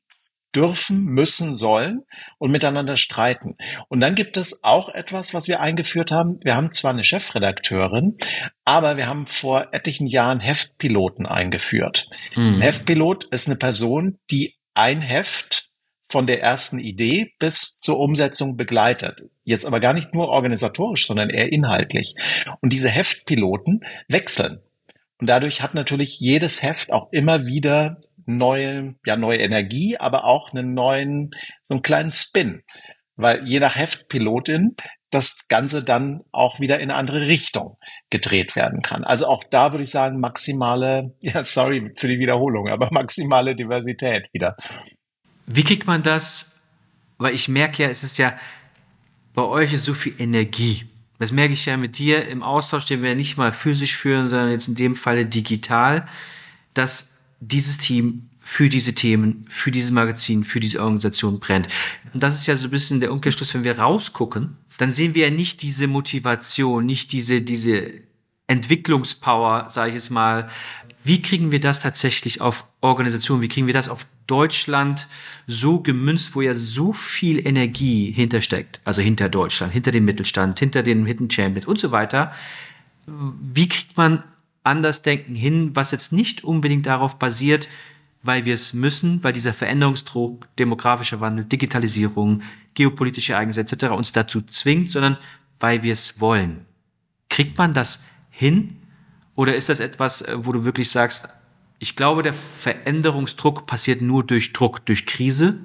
dürfen, müssen, sollen und miteinander streiten. Und dann gibt es auch etwas, was wir eingeführt haben. Wir haben zwar eine Chefredakteurin, aber wir haben vor etlichen Jahren Heftpiloten eingeführt. Mhm. Ein Heftpilot ist eine Person, die ein Heft von der ersten Idee bis zur Umsetzung begleitet. Jetzt aber gar nicht nur organisatorisch, sondern eher inhaltlich. Und diese Heftpiloten wechseln. Und dadurch hat natürlich jedes Heft auch immer wieder neue, ja, neue Energie, aber auch einen neuen, so einen kleinen Spin. Weil je nach Heftpilotin das Ganze dann auch wieder in eine andere Richtung gedreht werden kann. Also auch da würde ich sagen, maximale, ja, sorry für die Wiederholung, aber maximale Diversität wieder. Wie kriegt man das? Weil ich merke ja, es ist ja, bei euch ist so viel Energie. Das merke ich ja mit dir im Austausch, den wir nicht mal physisch führen, sondern jetzt in dem Falle digital, dass dieses Team für diese Themen, für dieses Magazin, für diese Organisation brennt. Und das ist ja so ein bisschen der Umkehrschluss, wenn wir rausgucken, dann sehen wir ja nicht diese Motivation, nicht diese, diese Entwicklungspower, sage ich jetzt mal. Wie kriegen wir das tatsächlich auf Organisation? Wie kriegen wir das auf Deutschland so gemünzt, wo ja so viel Energie hintersteckt? Also hinter Deutschland, hinter dem Mittelstand, hinter den Hidden Champions und so weiter. Wie kriegt man Andersdenken hin, was jetzt nicht unbedingt darauf basiert, weil wir es müssen, weil dieser Veränderungsdruck, demografischer Wandel, Digitalisierung, geopolitische Ereignisse etc. uns dazu zwingt, sondern weil wir es wollen. Kriegt man das hin? Oder ist das etwas, äh, wo du wirklich sagst, ich glaube, der Veränderungsdruck passiert nur durch Druck, durch Krise,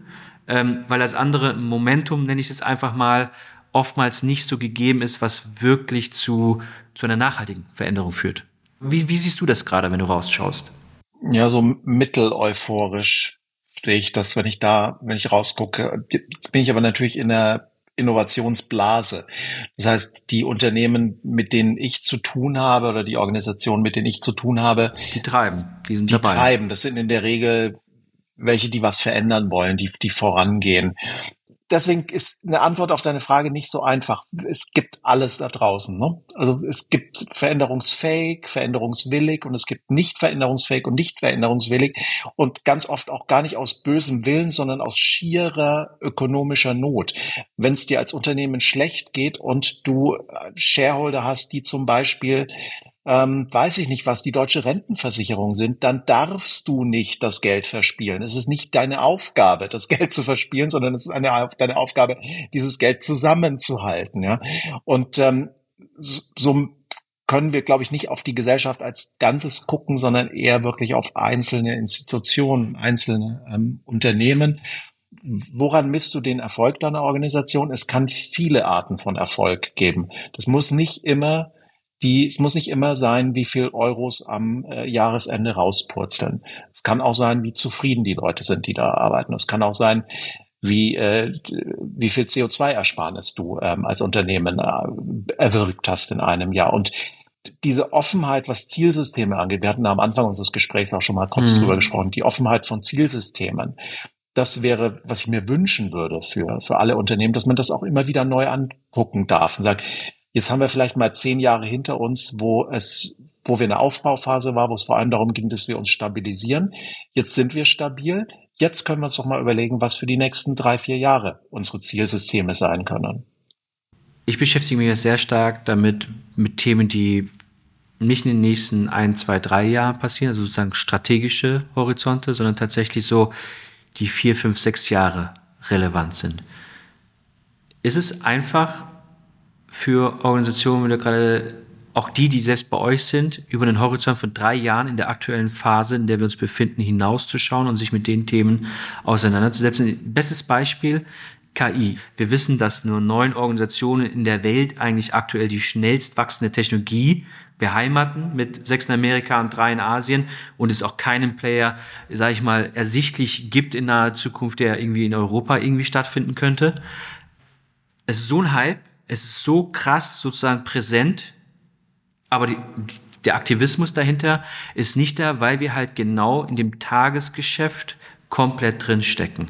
ähm, weil das andere Momentum, nenne ich es einfach mal, oftmals nicht so gegeben ist, was wirklich zu, zu einer nachhaltigen Veränderung führt. Wie, wie siehst du das gerade, wenn du rausschaust? Ja, so mittel-euphorisch sehe ich das, wenn ich da, wenn ich rausgucke. Jetzt bin ich aber natürlich in der Innovationsblase. Das heißt, die Unternehmen, mit denen ich zu tun habe oder die Organisationen, mit denen ich zu tun habe, die treiben, die sind die dabei. treiben. Das sind in der Regel welche, die was verändern wollen, die, die vorangehen deswegen ist eine Antwort auf deine Frage nicht so einfach. Es gibt alles da draußen. Ne? Also es gibt veränderungsfähig, veränderungswillig und es gibt nicht veränderungsfähig und nicht veränderungswillig und ganz oft auch gar nicht aus bösem Willen, sondern aus schierer ökonomischer Not. Wenn es dir als Unternehmen schlecht geht und du Shareholder hast, die zum Beispiel ähm, weiß ich nicht, was die deutsche Rentenversicherung sind, dann darfst du nicht das Geld verspielen. Es ist nicht deine Aufgabe, das Geld zu verspielen, sondern es ist eine, deine Aufgabe, dieses Geld zusammenzuhalten. Ja? Und ähm, so können wir, glaube ich, nicht auf die Gesellschaft als Ganzes gucken, sondern eher wirklich auf einzelne Institutionen, einzelne ähm, Unternehmen. Woran misst du den Erfolg deiner Organisation? Es kann viele Arten von Erfolg geben. Das muss nicht immer die, es muss nicht immer sein, wie viel Euros am äh, Jahresende rauspurzeln. Es kann auch sein, wie zufrieden die Leute sind, die da arbeiten. Es kann auch sein, wie, äh, wie viel CO2-Ersparnis du ähm, als Unternehmen äh, erwirkt hast in einem Jahr. Und diese Offenheit, was Zielsysteme angeht, wir hatten da am Anfang unseres Gesprächs auch schon mal kurz mhm. drüber gesprochen, die Offenheit von Zielsystemen. Das wäre, was ich mir wünschen würde für, für alle Unternehmen, dass man das auch immer wieder neu angucken darf und sagt, Jetzt haben wir vielleicht mal zehn Jahre hinter uns, wo es wo wir in der Aufbauphase war, wo es vor allem darum ging, dass wir uns stabilisieren. Jetzt sind wir stabil. Jetzt können wir uns doch mal überlegen, was für die nächsten drei, vier Jahre unsere Zielsysteme sein können. Ich beschäftige mich sehr stark damit, mit Themen, die nicht in den nächsten ein, zwei, drei Jahren passieren, also sozusagen strategische Horizonte, sondern tatsächlich so die vier, fünf, sechs Jahre relevant sind. Ist es einfach für Organisationen, wenn gerade auch die, die selbst bei euch sind, über den Horizont von drei Jahren in der aktuellen Phase, in der wir uns befinden, hinauszuschauen und sich mit den Themen auseinanderzusetzen. Bestes Beispiel, KI. Wir wissen, dass nur neun Organisationen in der Welt eigentlich aktuell die schnellst wachsende Technologie beheimaten mit sechs in Amerika und drei in Asien und es auch keinen Player, sage ich mal, ersichtlich gibt in naher Zukunft, der irgendwie in Europa irgendwie stattfinden könnte. Es ist so ein Hype, es ist so krass sozusagen präsent aber die, der Aktivismus dahinter ist nicht da, weil wir halt genau in dem Tagesgeschäft komplett drin stecken.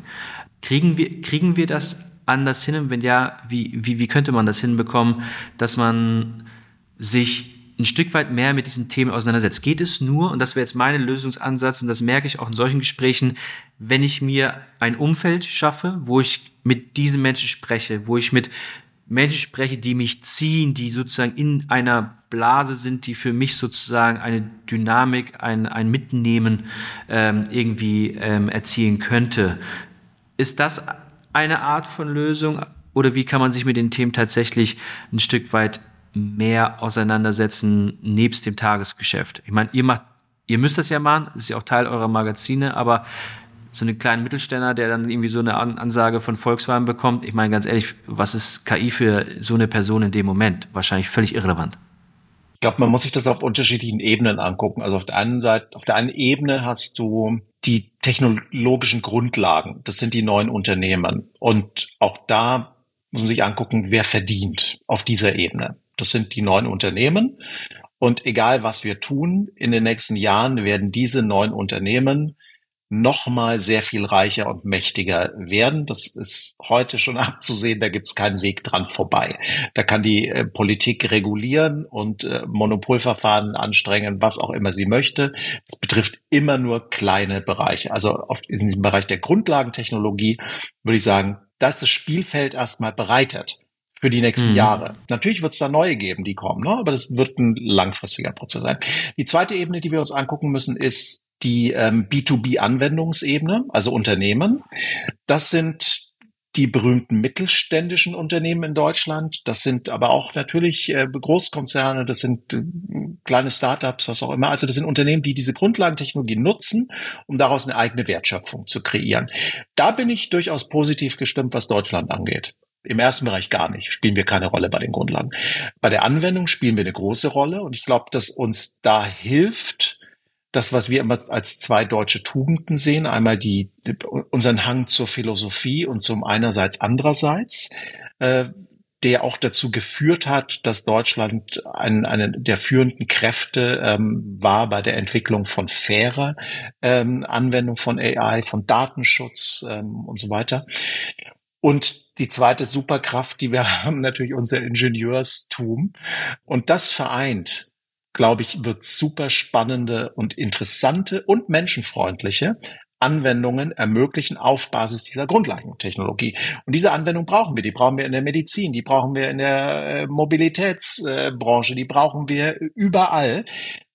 Kriegen wir, kriegen wir das anders hin? Und wenn ja, wie, wie, wie könnte man das hinbekommen, dass man sich ein Stück weit mehr mit diesen Themen auseinandersetzt. Geht es nur, und das wäre jetzt mein Lösungsansatz, und das merke ich auch in solchen Gesprächen, wenn ich mir ein Umfeld schaffe, wo ich mit diesen Menschen spreche, wo ich mit Menschen spreche, die mich ziehen, die sozusagen in einer Blase sind, die für mich sozusagen eine Dynamik, ein, ein Mitnehmen ähm, irgendwie ähm, erzielen könnte. Ist das eine Art von Lösung oder wie kann man sich mit den Themen tatsächlich ein Stück weit mehr auseinandersetzen nebst dem Tagesgeschäft? Ich meine, ihr macht, ihr müsst das ja machen, das ist ja auch Teil eurer Magazine, aber so einen kleinen Mittelständler, der dann irgendwie so eine Ansage von Volkswagen bekommt. Ich meine ganz ehrlich, was ist KI für so eine Person in dem Moment? Wahrscheinlich völlig irrelevant. Ich glaube, man muss sich das auf unterschiedlichen Ebenen angucken. Also auf der einen Seite, auf der einen Ebene hast du die technologischen Grundlagen. Das sind die neuen Unternehmen. Und auch da muss man sich angucken, wer verdient auf dieser Ebene. Das sind die neuen Unternehmen. Und egal was wir tun, in den nächsten Jahren werden diese neuen Unternehmen nochmal sehr viel reicher und mächtiger werden. Das ist heute schon abzusehen, da gibt es keinen Weg dran vorbei. Da kann die äh, Politik regulieren und äh, Monopolverfahren anstrengen, was auch immer sie möchte. Das betrifft immer nur kleine Bereiche. Also auf, in diesem Bereich der Grundlagentechnologie würde ich sagen, da ist das Spielfeld erstmal bereitet für die nächsten mhm. Jahre. Natürlich wird es da neue geben, die kommen, ne? aber das wird ein langfristiger Prozess sein. Die zweite Ebene, die wir uns angucken müssen, ist die ähm, B2B-Anwendungsebene, also Unternehmen. Das sind die berühmten mittelständischen Unternehmen in Deutschland. Das sind aber auch natürlich äh, Großkonzerne, das sind äh, kleine Startups, was auch immer. Also das sind Unternehmen, die diese Grundlagentechnologie nutzen, um daraus eine eigene Wertschöpfung zu kreieren. Da bin ich durchaus positiv gestimmt, was Deutschland angeht. Im ersten Bereich gar nicht, spielen wir keine Rolle bei den Grundlagen. Bei der Anwendung spielen wir eine große Rolle und ich glaube, dass uns da hilft, das, was wir immer als zwei deutsche Tugenden sehen. Einmal die, unseren Hang zur Philosophie und zum einerseits andererseits, äh, der auch dazu geführt hat, dass Deutschland ein, eine der führenden Kräfte ähm, war bei der Entwicklung von fairer ähm, Anwendung von AI, von Datenschutz ähm, und so weiter. Und die zweite Superkraft, die wir haben, natürlich unser Ingenieurstum. Und das vereint glaube ich, wird super spannende und interessante und menschenfreundliche Anwendungen ermöglichen auf Basis dieser Grundlagentechnologie. Und diese Anwendung brauchen wir. Die brauchen wir in der Medizin, die brauchen wir in der äh, Mobilitätsbranche, die brauchen wir überall.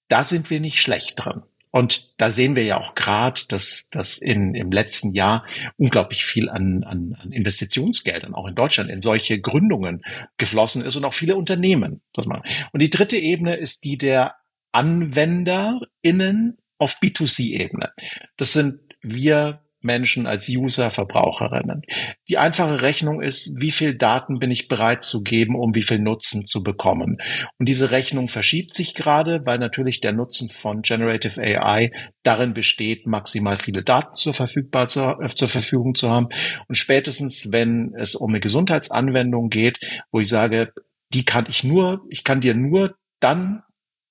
Da sind wir nicht schlecht drin. Und da sehen wir ja auch gerade, dass, dass in, im letzten Jahr unglaublich viel an, an, an Investitionsgeldern auch in Deutschland in solche Gründungen geflossen ist und auch viele Unternehmen. Das machen. Und die dritte Ebene ist die der AnwenderInnen auf B2C-Ebene. Das sind wir Menschen als User, Verbraucherinnen. Die einfache Rechnung ist, wie viel Daten bin ich bereit zu geben, um wie viel Nutzen zu bekommen. Und diese Rechnung verschiebt sich gerade, weil natürlich der Nutzen von Generative AI darin besteht, maximal viele Daten zur, verfügbar zu, äh, zur Verfügung zu haben. Und spätestens, wenn es um eine Gesundheitsanwendung geht, wo ich sage, die kann ich nur, ich kann dir nur dann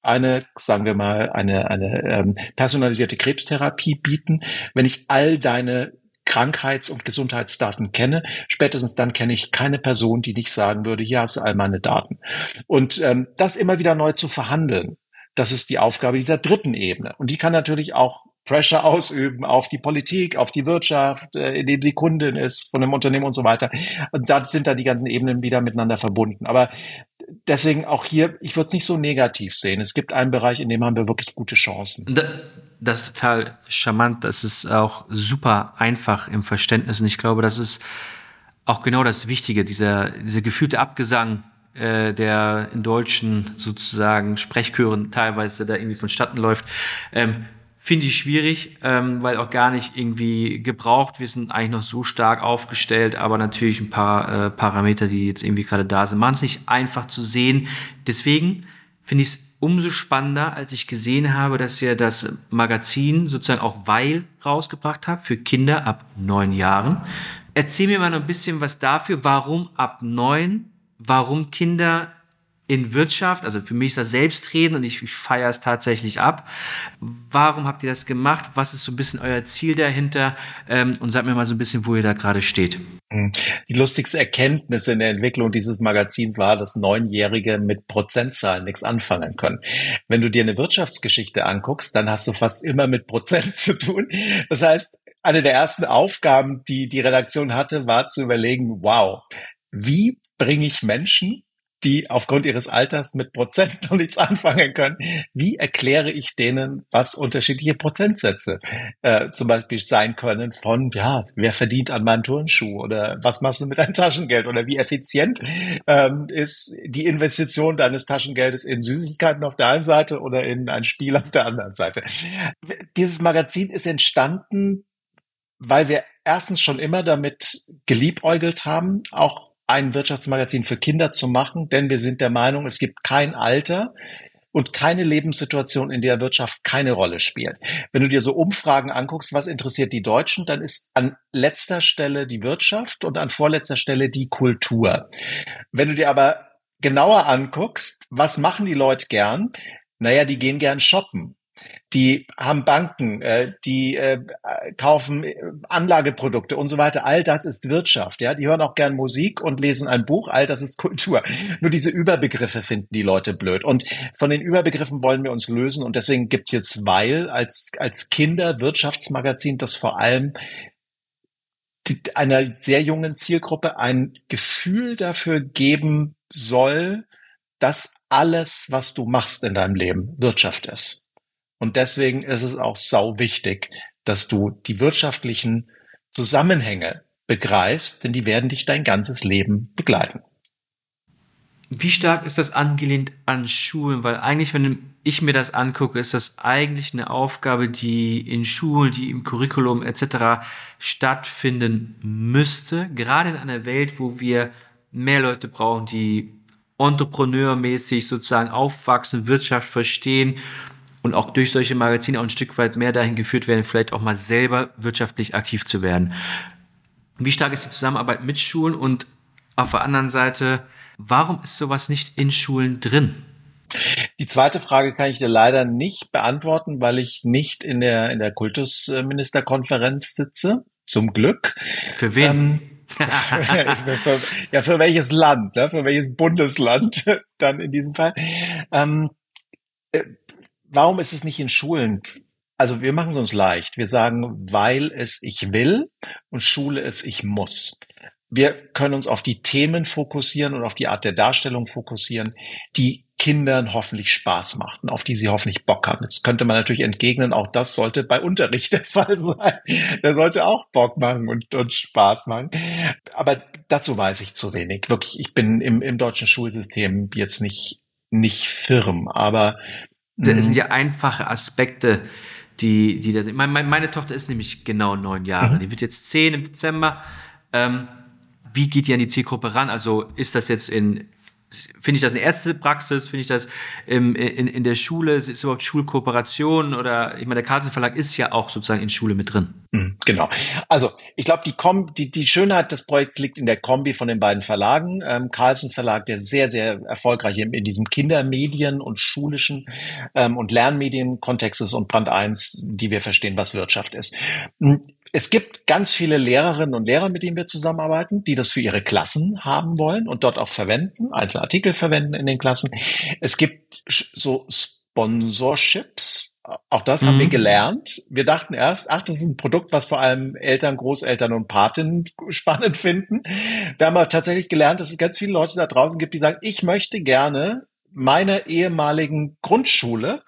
eine, sagen wir mal, eine, eine ähm, personalisierte Krebstherapie bieten, wenn ich all deine Krankheits- und Gesundheitsdaten kenne. Spätestens dann kenne ich keine Person, die nicht sagen würde, hier hast du all meine Daten. Und ähm, das immer wieder neu zu verhandeln, das ist die Aufgabe dieser dritten Ebene. Und die kann natürlich auch Pressure ausüben auf die Politik, auf die Wirtschaft, äh, indem sie Kundin ist von einem Unternehmen und so weiter. Und da sind da die ganzen Ebenen wieder miteinander verbunden. Aber deswegen auch hier, ich würde es nicht so negativ sehen. Es gibt einen Bereich, in dem haben wir wirklich gute Chancen. Da, das ist total charmant. Das ist auch super einfach im Verständnis. Und ich glaube, das ist auch genau das Wichtige, dieser, dieser gefühlte Abgesang, äh, der in deutschen sozusagen Sprechchören teilweise da irgendwie vonstatten läuft. Ähm, Finde ich schwierig, ähm, weil auch gar nicht irgendwie gebraucht. Wir sind eigentlich noch so stark aufgestellt, aber natürlich ein paar äh, Parameter, die jetzt irgendwie gerade da sind, machen es nicht einfach zu sehen. Deswegen finde ich es umso spannender, als ich gesehen habe, dass ihr das Magazin sozusagen auch Weil rausgebracht habt für Kinder ab neun Jahren. Erzähl mir mal noch ein bisschen was dafür, warum ab neun, warum Kinder in Wirtschaft, also für mich ist das Selbstreden und ich, ich feiere es tatsächlich ab. Warum habt ihr das gemacht? Was ist so ein bisschen euer Ziel dahinter? Ähm, und sagt mir mal so ein bisschen, wo ihr da gerade steht. Hm. Die lustigste Erkenntnis in der Entwicklung dieses Magazins war, dass Neunjährige mit Prozentzahlen nichts anfangen können. Wenn du dir eine Wirtschaftsgeschichte anguckst, dann hast du fast immer mit Prozent zu tun. Das heißt, eine der ersten Aufgaben, die die Redaktion hatte, war zu überlegen, wow, wie bringe ich Menschen die aufgrund ihres Alters mit Prozent noch nichts anfangen können. Wie erkläre ich denen, was unterschiedliche Prozentsätze äh, zum Beispiel sein können von, ja, wer verdient an meinem Turnschuh oder was machst du mit deinem Taschengeld oder wie effizient ähm, ist die Investition deines Taschengeldes in Süßigkeiten auf der einen Seite oder in ein Spiel auf der anderen Seite. Dieses Magazin ist entstanden, weil wir erstens schon immer damit geliebäugelt haben, auch ein Wirtschaftsmagazin für Kinder zu machen, denn wir sind der Meinung, es gibt kein Alter, und keine Lebenssituation, in der Wirtschaft keine Rolle spielt. Wenn du dir so Umfragen anguckst, was interessiert die Deutschen, dann ist an letzter Stelle die Wirtschaft und an vorletzter Stelle die Kultur. Wenn du dir aber genauer anguckst, was machen die Leute gern? Naja, die gehen gern shoppen die haben Banken, äh, die äh, kaufen äh, Anlageprodukte und so weiter. All das ist Wirtschaft. Ja, die hören auch gern Musik und lesen ein Buch. All das ist Kultur. Nur diese Überbegriffe finden die Leute blöd. Und von den Überbegriffen wollen wir uns lösen. Und deswegen gibt's jetzt Weil als als Kinderwirtschaftsmagazin, das vor allem die, einer sehr jungen Zielgruppe ein Gefühl dafür geben soll, dass alles, was du machst in deinem Leben, Wirtschaft ist. Und deswegen ist es auch sau wichtig, dass du die wirtschaftlichen Zusammenhänge begreifst, denn die werden dich dein ganzes Leben begleiten. Wie stark ist das angelehnt an Schulen? Weil eigentlich, wenn ich mir das angucke, ist das eigentlich eine Aufgabe, die in Schulen, die im Curriculum etc. stattfinden müsste. Gerade in einer Welt, wo wir mehr Leute brauchen, die entrepreneurmäßig sozusagen aufwachsen, Wirtschaft verstehen und auch durch solche Magazine auch ein Stück weit mehr dahin geführt werden, vielleicht auch mal selber wirtschaftlich aktiv zu werden. Wie stark ist die Zusammenarbeit mit Schulen und auf der anderen Seite, warum ist sowas nicht in Schulen drin? Die zweite Frage kann ich dir leider nicht beantworten, weil ich nicht in der, in der Kultusministerkonferenz sitze. Zum Glück. Für wen? Ähm, für, ja, für welches Land, ne? für welches Bundesland dann in diesem Fall. Ähm, äh, warum ist es nicht in Schulen? Also wir machen es uns leicht. Wir sagen, weil es ich will und Schule es ich muss. Wir können uns auf die Themen fokussieren und auf die Art der Darstellung fokussieren, die Kindern hoffentlich Spaß macht und auf die sie hoffentlich Bock haben. Jetzt könnte man natürlich entgegnen, auch das sollte bei Unterricht der Fall sein. Der sollte auch Bock machen und, und Spaß machen. Aber dazu weiß ich zu wenig. Wirklich, ich bin im, im deutschen Schulsystem jetzt nicht, nicht firm, aber das mhm. sind ja einfache Aspekte, die, die das, meine, meine Tochter ist nämlich genau neun Jahre. Mhm. Die wird jetzt zehn im Dezember. Ähm, wie geht die an die Zielgruppe ran? Also ist das jetzt in Finde ich das eine Ärztepraxis? Finde ich das im, in, in der Schule? Ist es überhaupt Schulkooperation? Oder ich meine, der Carlsen Verlag ist ja auch sozusagen in Schule mit drin. Mhm, genau. Also ich glaube, die, Kom die, die Schönheit des Projekts liegt in der Kombi von den beiden Verlagen. Ähm, Carlsen Verlag, der sehr, sehr erfolgreich in, in diesem Kindermedien und schulischen ähm, und Lernmedien-Kontext ist und Brand 1, die wir verstehen, was Wirtschaft ist. Es gibt ganz viele Lehrerinnen und Lehrer, mit denen wir zusammenarbeiten, die das für ihre Klassen haben wollen und dort auch verwenden, einzelne Artikel verwenden in den Klassen. Es gibt so Sponsorships, Auch das mhm. haben wir mhm. gelernt. Wir dachten erst, ach, das ist ein Produkt, was vor allem Eltern, Großeltern und Patinnen spannend finden. Wir haben aber tatsächlich gelernt, dass es ganz viele Leute da draußen gibt, die sagen, ich möchte gerne meiner ehemaligen Grundschule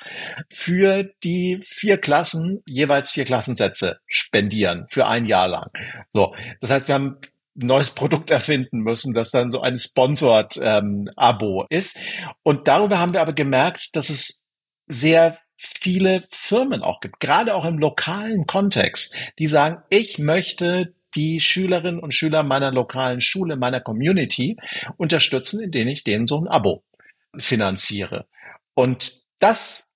für die vier Klassen jeweils vier Klassensätze spendieren für ein Jahr lang. So, das heißt, wir haben ein neues Produkt erfinden müssen, das dann so ein Sponsored ähm, ist. Und darüber haben wir aber gemerkt, dass es sehr viele Firmen auch gibt, gerade auch im lokalen Kontext, die sagen, ich möchte die Schülerinnen und Schüler meiner lokalen Schule, meiner Community unterstützen, indem ich denen so ein Abo finanziere. Und das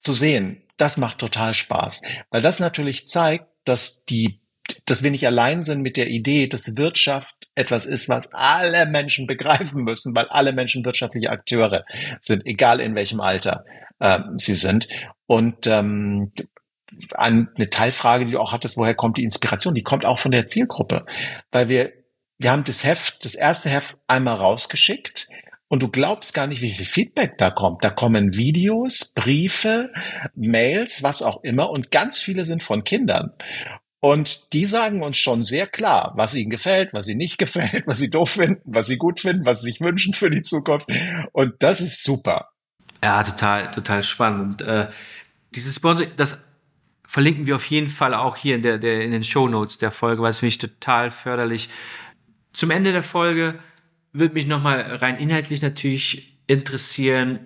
zu sehen, das macht total Spaß, weil das natürlich zeigt, dass die dass wir nicht allein sind mit der Idee, dass Wirtschaft etwas ist, was alle Menschen begreifen müssen, weil alle Menschen wirtschaftliche Akteure sind, egal in welchem Alter äh, sie sind. Und ähm, eine Teilfrage, die du auch hattest, woher kommt die Inspiration? Die kommt auch von der Zielgruppe, weil wir wir haben das Heft, das erste Heft einmal rausgeschickt und du glaubst gar nicht, wie viel Feedback da kommt. Da kommen Videos, Briefe, Mails, was auch immer und ganz viele sind von Kindern. Und die sagen uns schon sehr klar, was ihnen gefällt, was ihnen nicht gefällt, was sie doof finden, was sie gut finden, was sie sich wünschen für die Zukunft. Und das ist super. Ja, total, total spannend. Und, äh, dieses Sponsor, das verlinken wir auf jeden Fall auch hier in, der, der, in den Show Notes der Folge, weil es mich total förderlich. Zum Ende der Folge würde mich nochmal rein inhaltlich natürlich interessieren,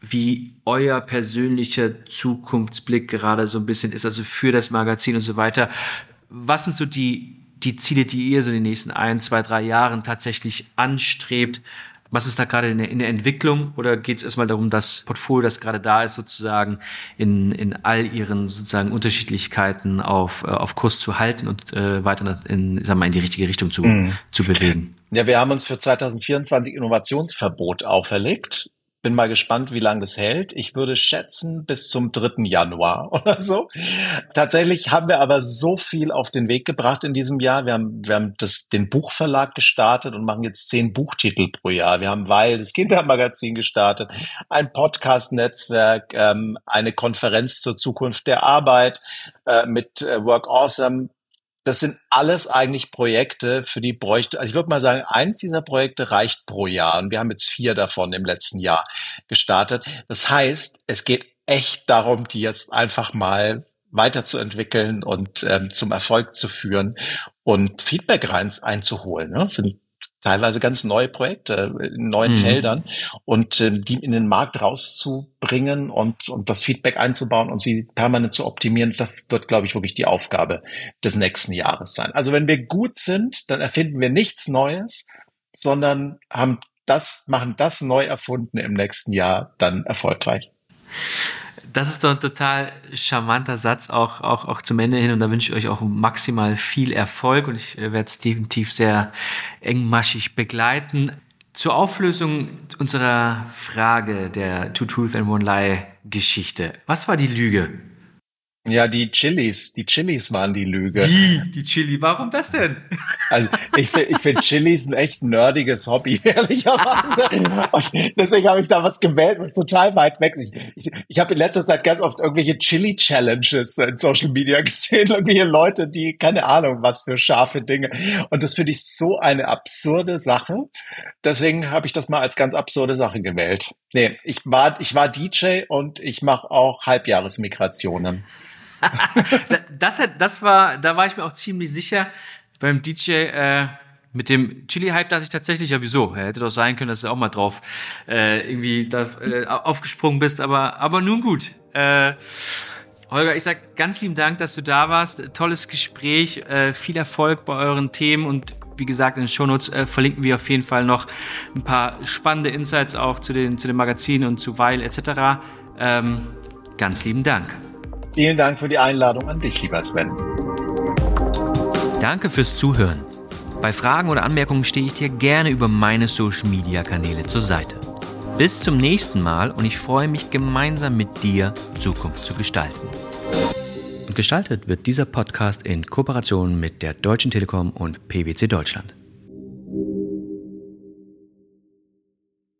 wie euer persönlicher Zukunftsblick gerade so ein bisschen ist, also für das Magazin und so weiter. Was sind so die, die Ziele, die ihr so in den nächsten ein, zwei, drei Jahren tatsächlich anstrebt? Was ist da gerade in der, in der Entwicklung oder geht es erstmal darum, das Portfolio, das gerade da ist, sozusagen in, in all ihren sozusagen Unterschiedlichkeiten auf, äh, auf Kurs zu halten und äh, weiter in, sagen wir, in die richtige Richtung zu, mhm. zu bewegen? Ja, wir haben uns für 2024 Innovationsverbot auferlegt bin mal gespannt, wie lange das hält. Ich würde schätzen bis zum 3. Januar oder so. Tatsächlich haben wir aber so viel auf den Weg gebracht in diesem Jahr. Wir haben, wir haben das, den Buchverlag gestartet und machen jetzt zehn Buchtitel pro Jahr. Wir haben Weil, das Kindermagazin gestartet, ein Podcast-Netzwerk, ähm, eine Konferenz zur Zukunft der Arbeit äh, mit äh, Work Awesome das sind alles eigentlich Projekte, für die bräuchte, also ich würde mal sagen, eins dieser Projekte reicht pro Jahr. Und wir haben jetzt vier davon im letzten Jahr gestartet. Das heißt, es geht echt darum, die jetzt einfach mal weiterzuentwickeln und ähm, zum Erfolg zu führen und Feedback rein einzuholen. Ne? Sind teilweise ganz neue Projekte in neuen mhm. Feldern und äh, die in den Markt rauszubringen und, und das Feedback einzubauen und sie permanent zu optimieren, das wird, glaube ich, wirklich die Aufgabe des nächsten Jahres sein. Also wenn wir gut sind, dann erfinden wir nichts Neues, sondern haben das, machen das neu erfunden im nächsten Jahr dann erfolgreich. Das ist doch ein total charmanter Satz, auch, auch, auch zum Ende hin. Und da wünsche ich euch auch maximal viel Erfolg und ich äh, werde es definitiv sehr engmaschig begleiten. Zur Auflösung unserer Frage der Two Truth and One Lie Geschichte. Was war die Lüge? Ja, die Chilis, die Chilis waren die Lüge. Wie? Die Chili? Warum das denn? Also ich finde ich find Chilis ein echt nerdiges Hobby, ehrlicherweise. Und deswegen habe ich da was gewählt, was total weit weg ist. Ich, ich, ich habe in letzter Zeit ganz oft irgendwelche Chili-Challenges in Social Media gesehen. Irgendwelche Leute, die, keine Ahnung, was für scharfe Dinge. Und das finde ich so eine absurde Sache. Deswegen habe ich das mal als ganz absurde Sache gewählt. Nee, ich war, ich war DJ und ich mache auch Halbjahresmigrationen. Das, das war, da war ich mir auch ziemlich sicher beim DJ, äh, mit dem Chili-Hype dachte ich tatsächlich, ja wieso? Hätte doch sein können, dass du auch mal drauf äh, irgendwie da, äh, aufgesprungen bist, aber, aber nun gut. Äh, Holger, ich sag ganz lieben Dank, dass du da warst. Tolles Gespräch, äh, viel Erfolg bei euren Themen und wie gesagt, in den Shownotes äh, verlinken wir auf jeden Fall noch ein paar spannende Insights auch zu den, zu den Magazinen und zu Weil etc. Ähm, ganz lieben Dank. Vielen Dank für die Einladung an dich, lieber Sven. Danke fürs Zuhören. Bei Fragen oder Anmerkungen stehe ich dir gerne über meine Social-Media-Kanäle zur Seite. Bis zum nächsten Mal und ich freue mich gemeinsam mit dir Zukunft zu gestalten. Und gestaltet wird dieser Podcast in Kooperation mit der Deutschen Telekom und PwC Deutschland.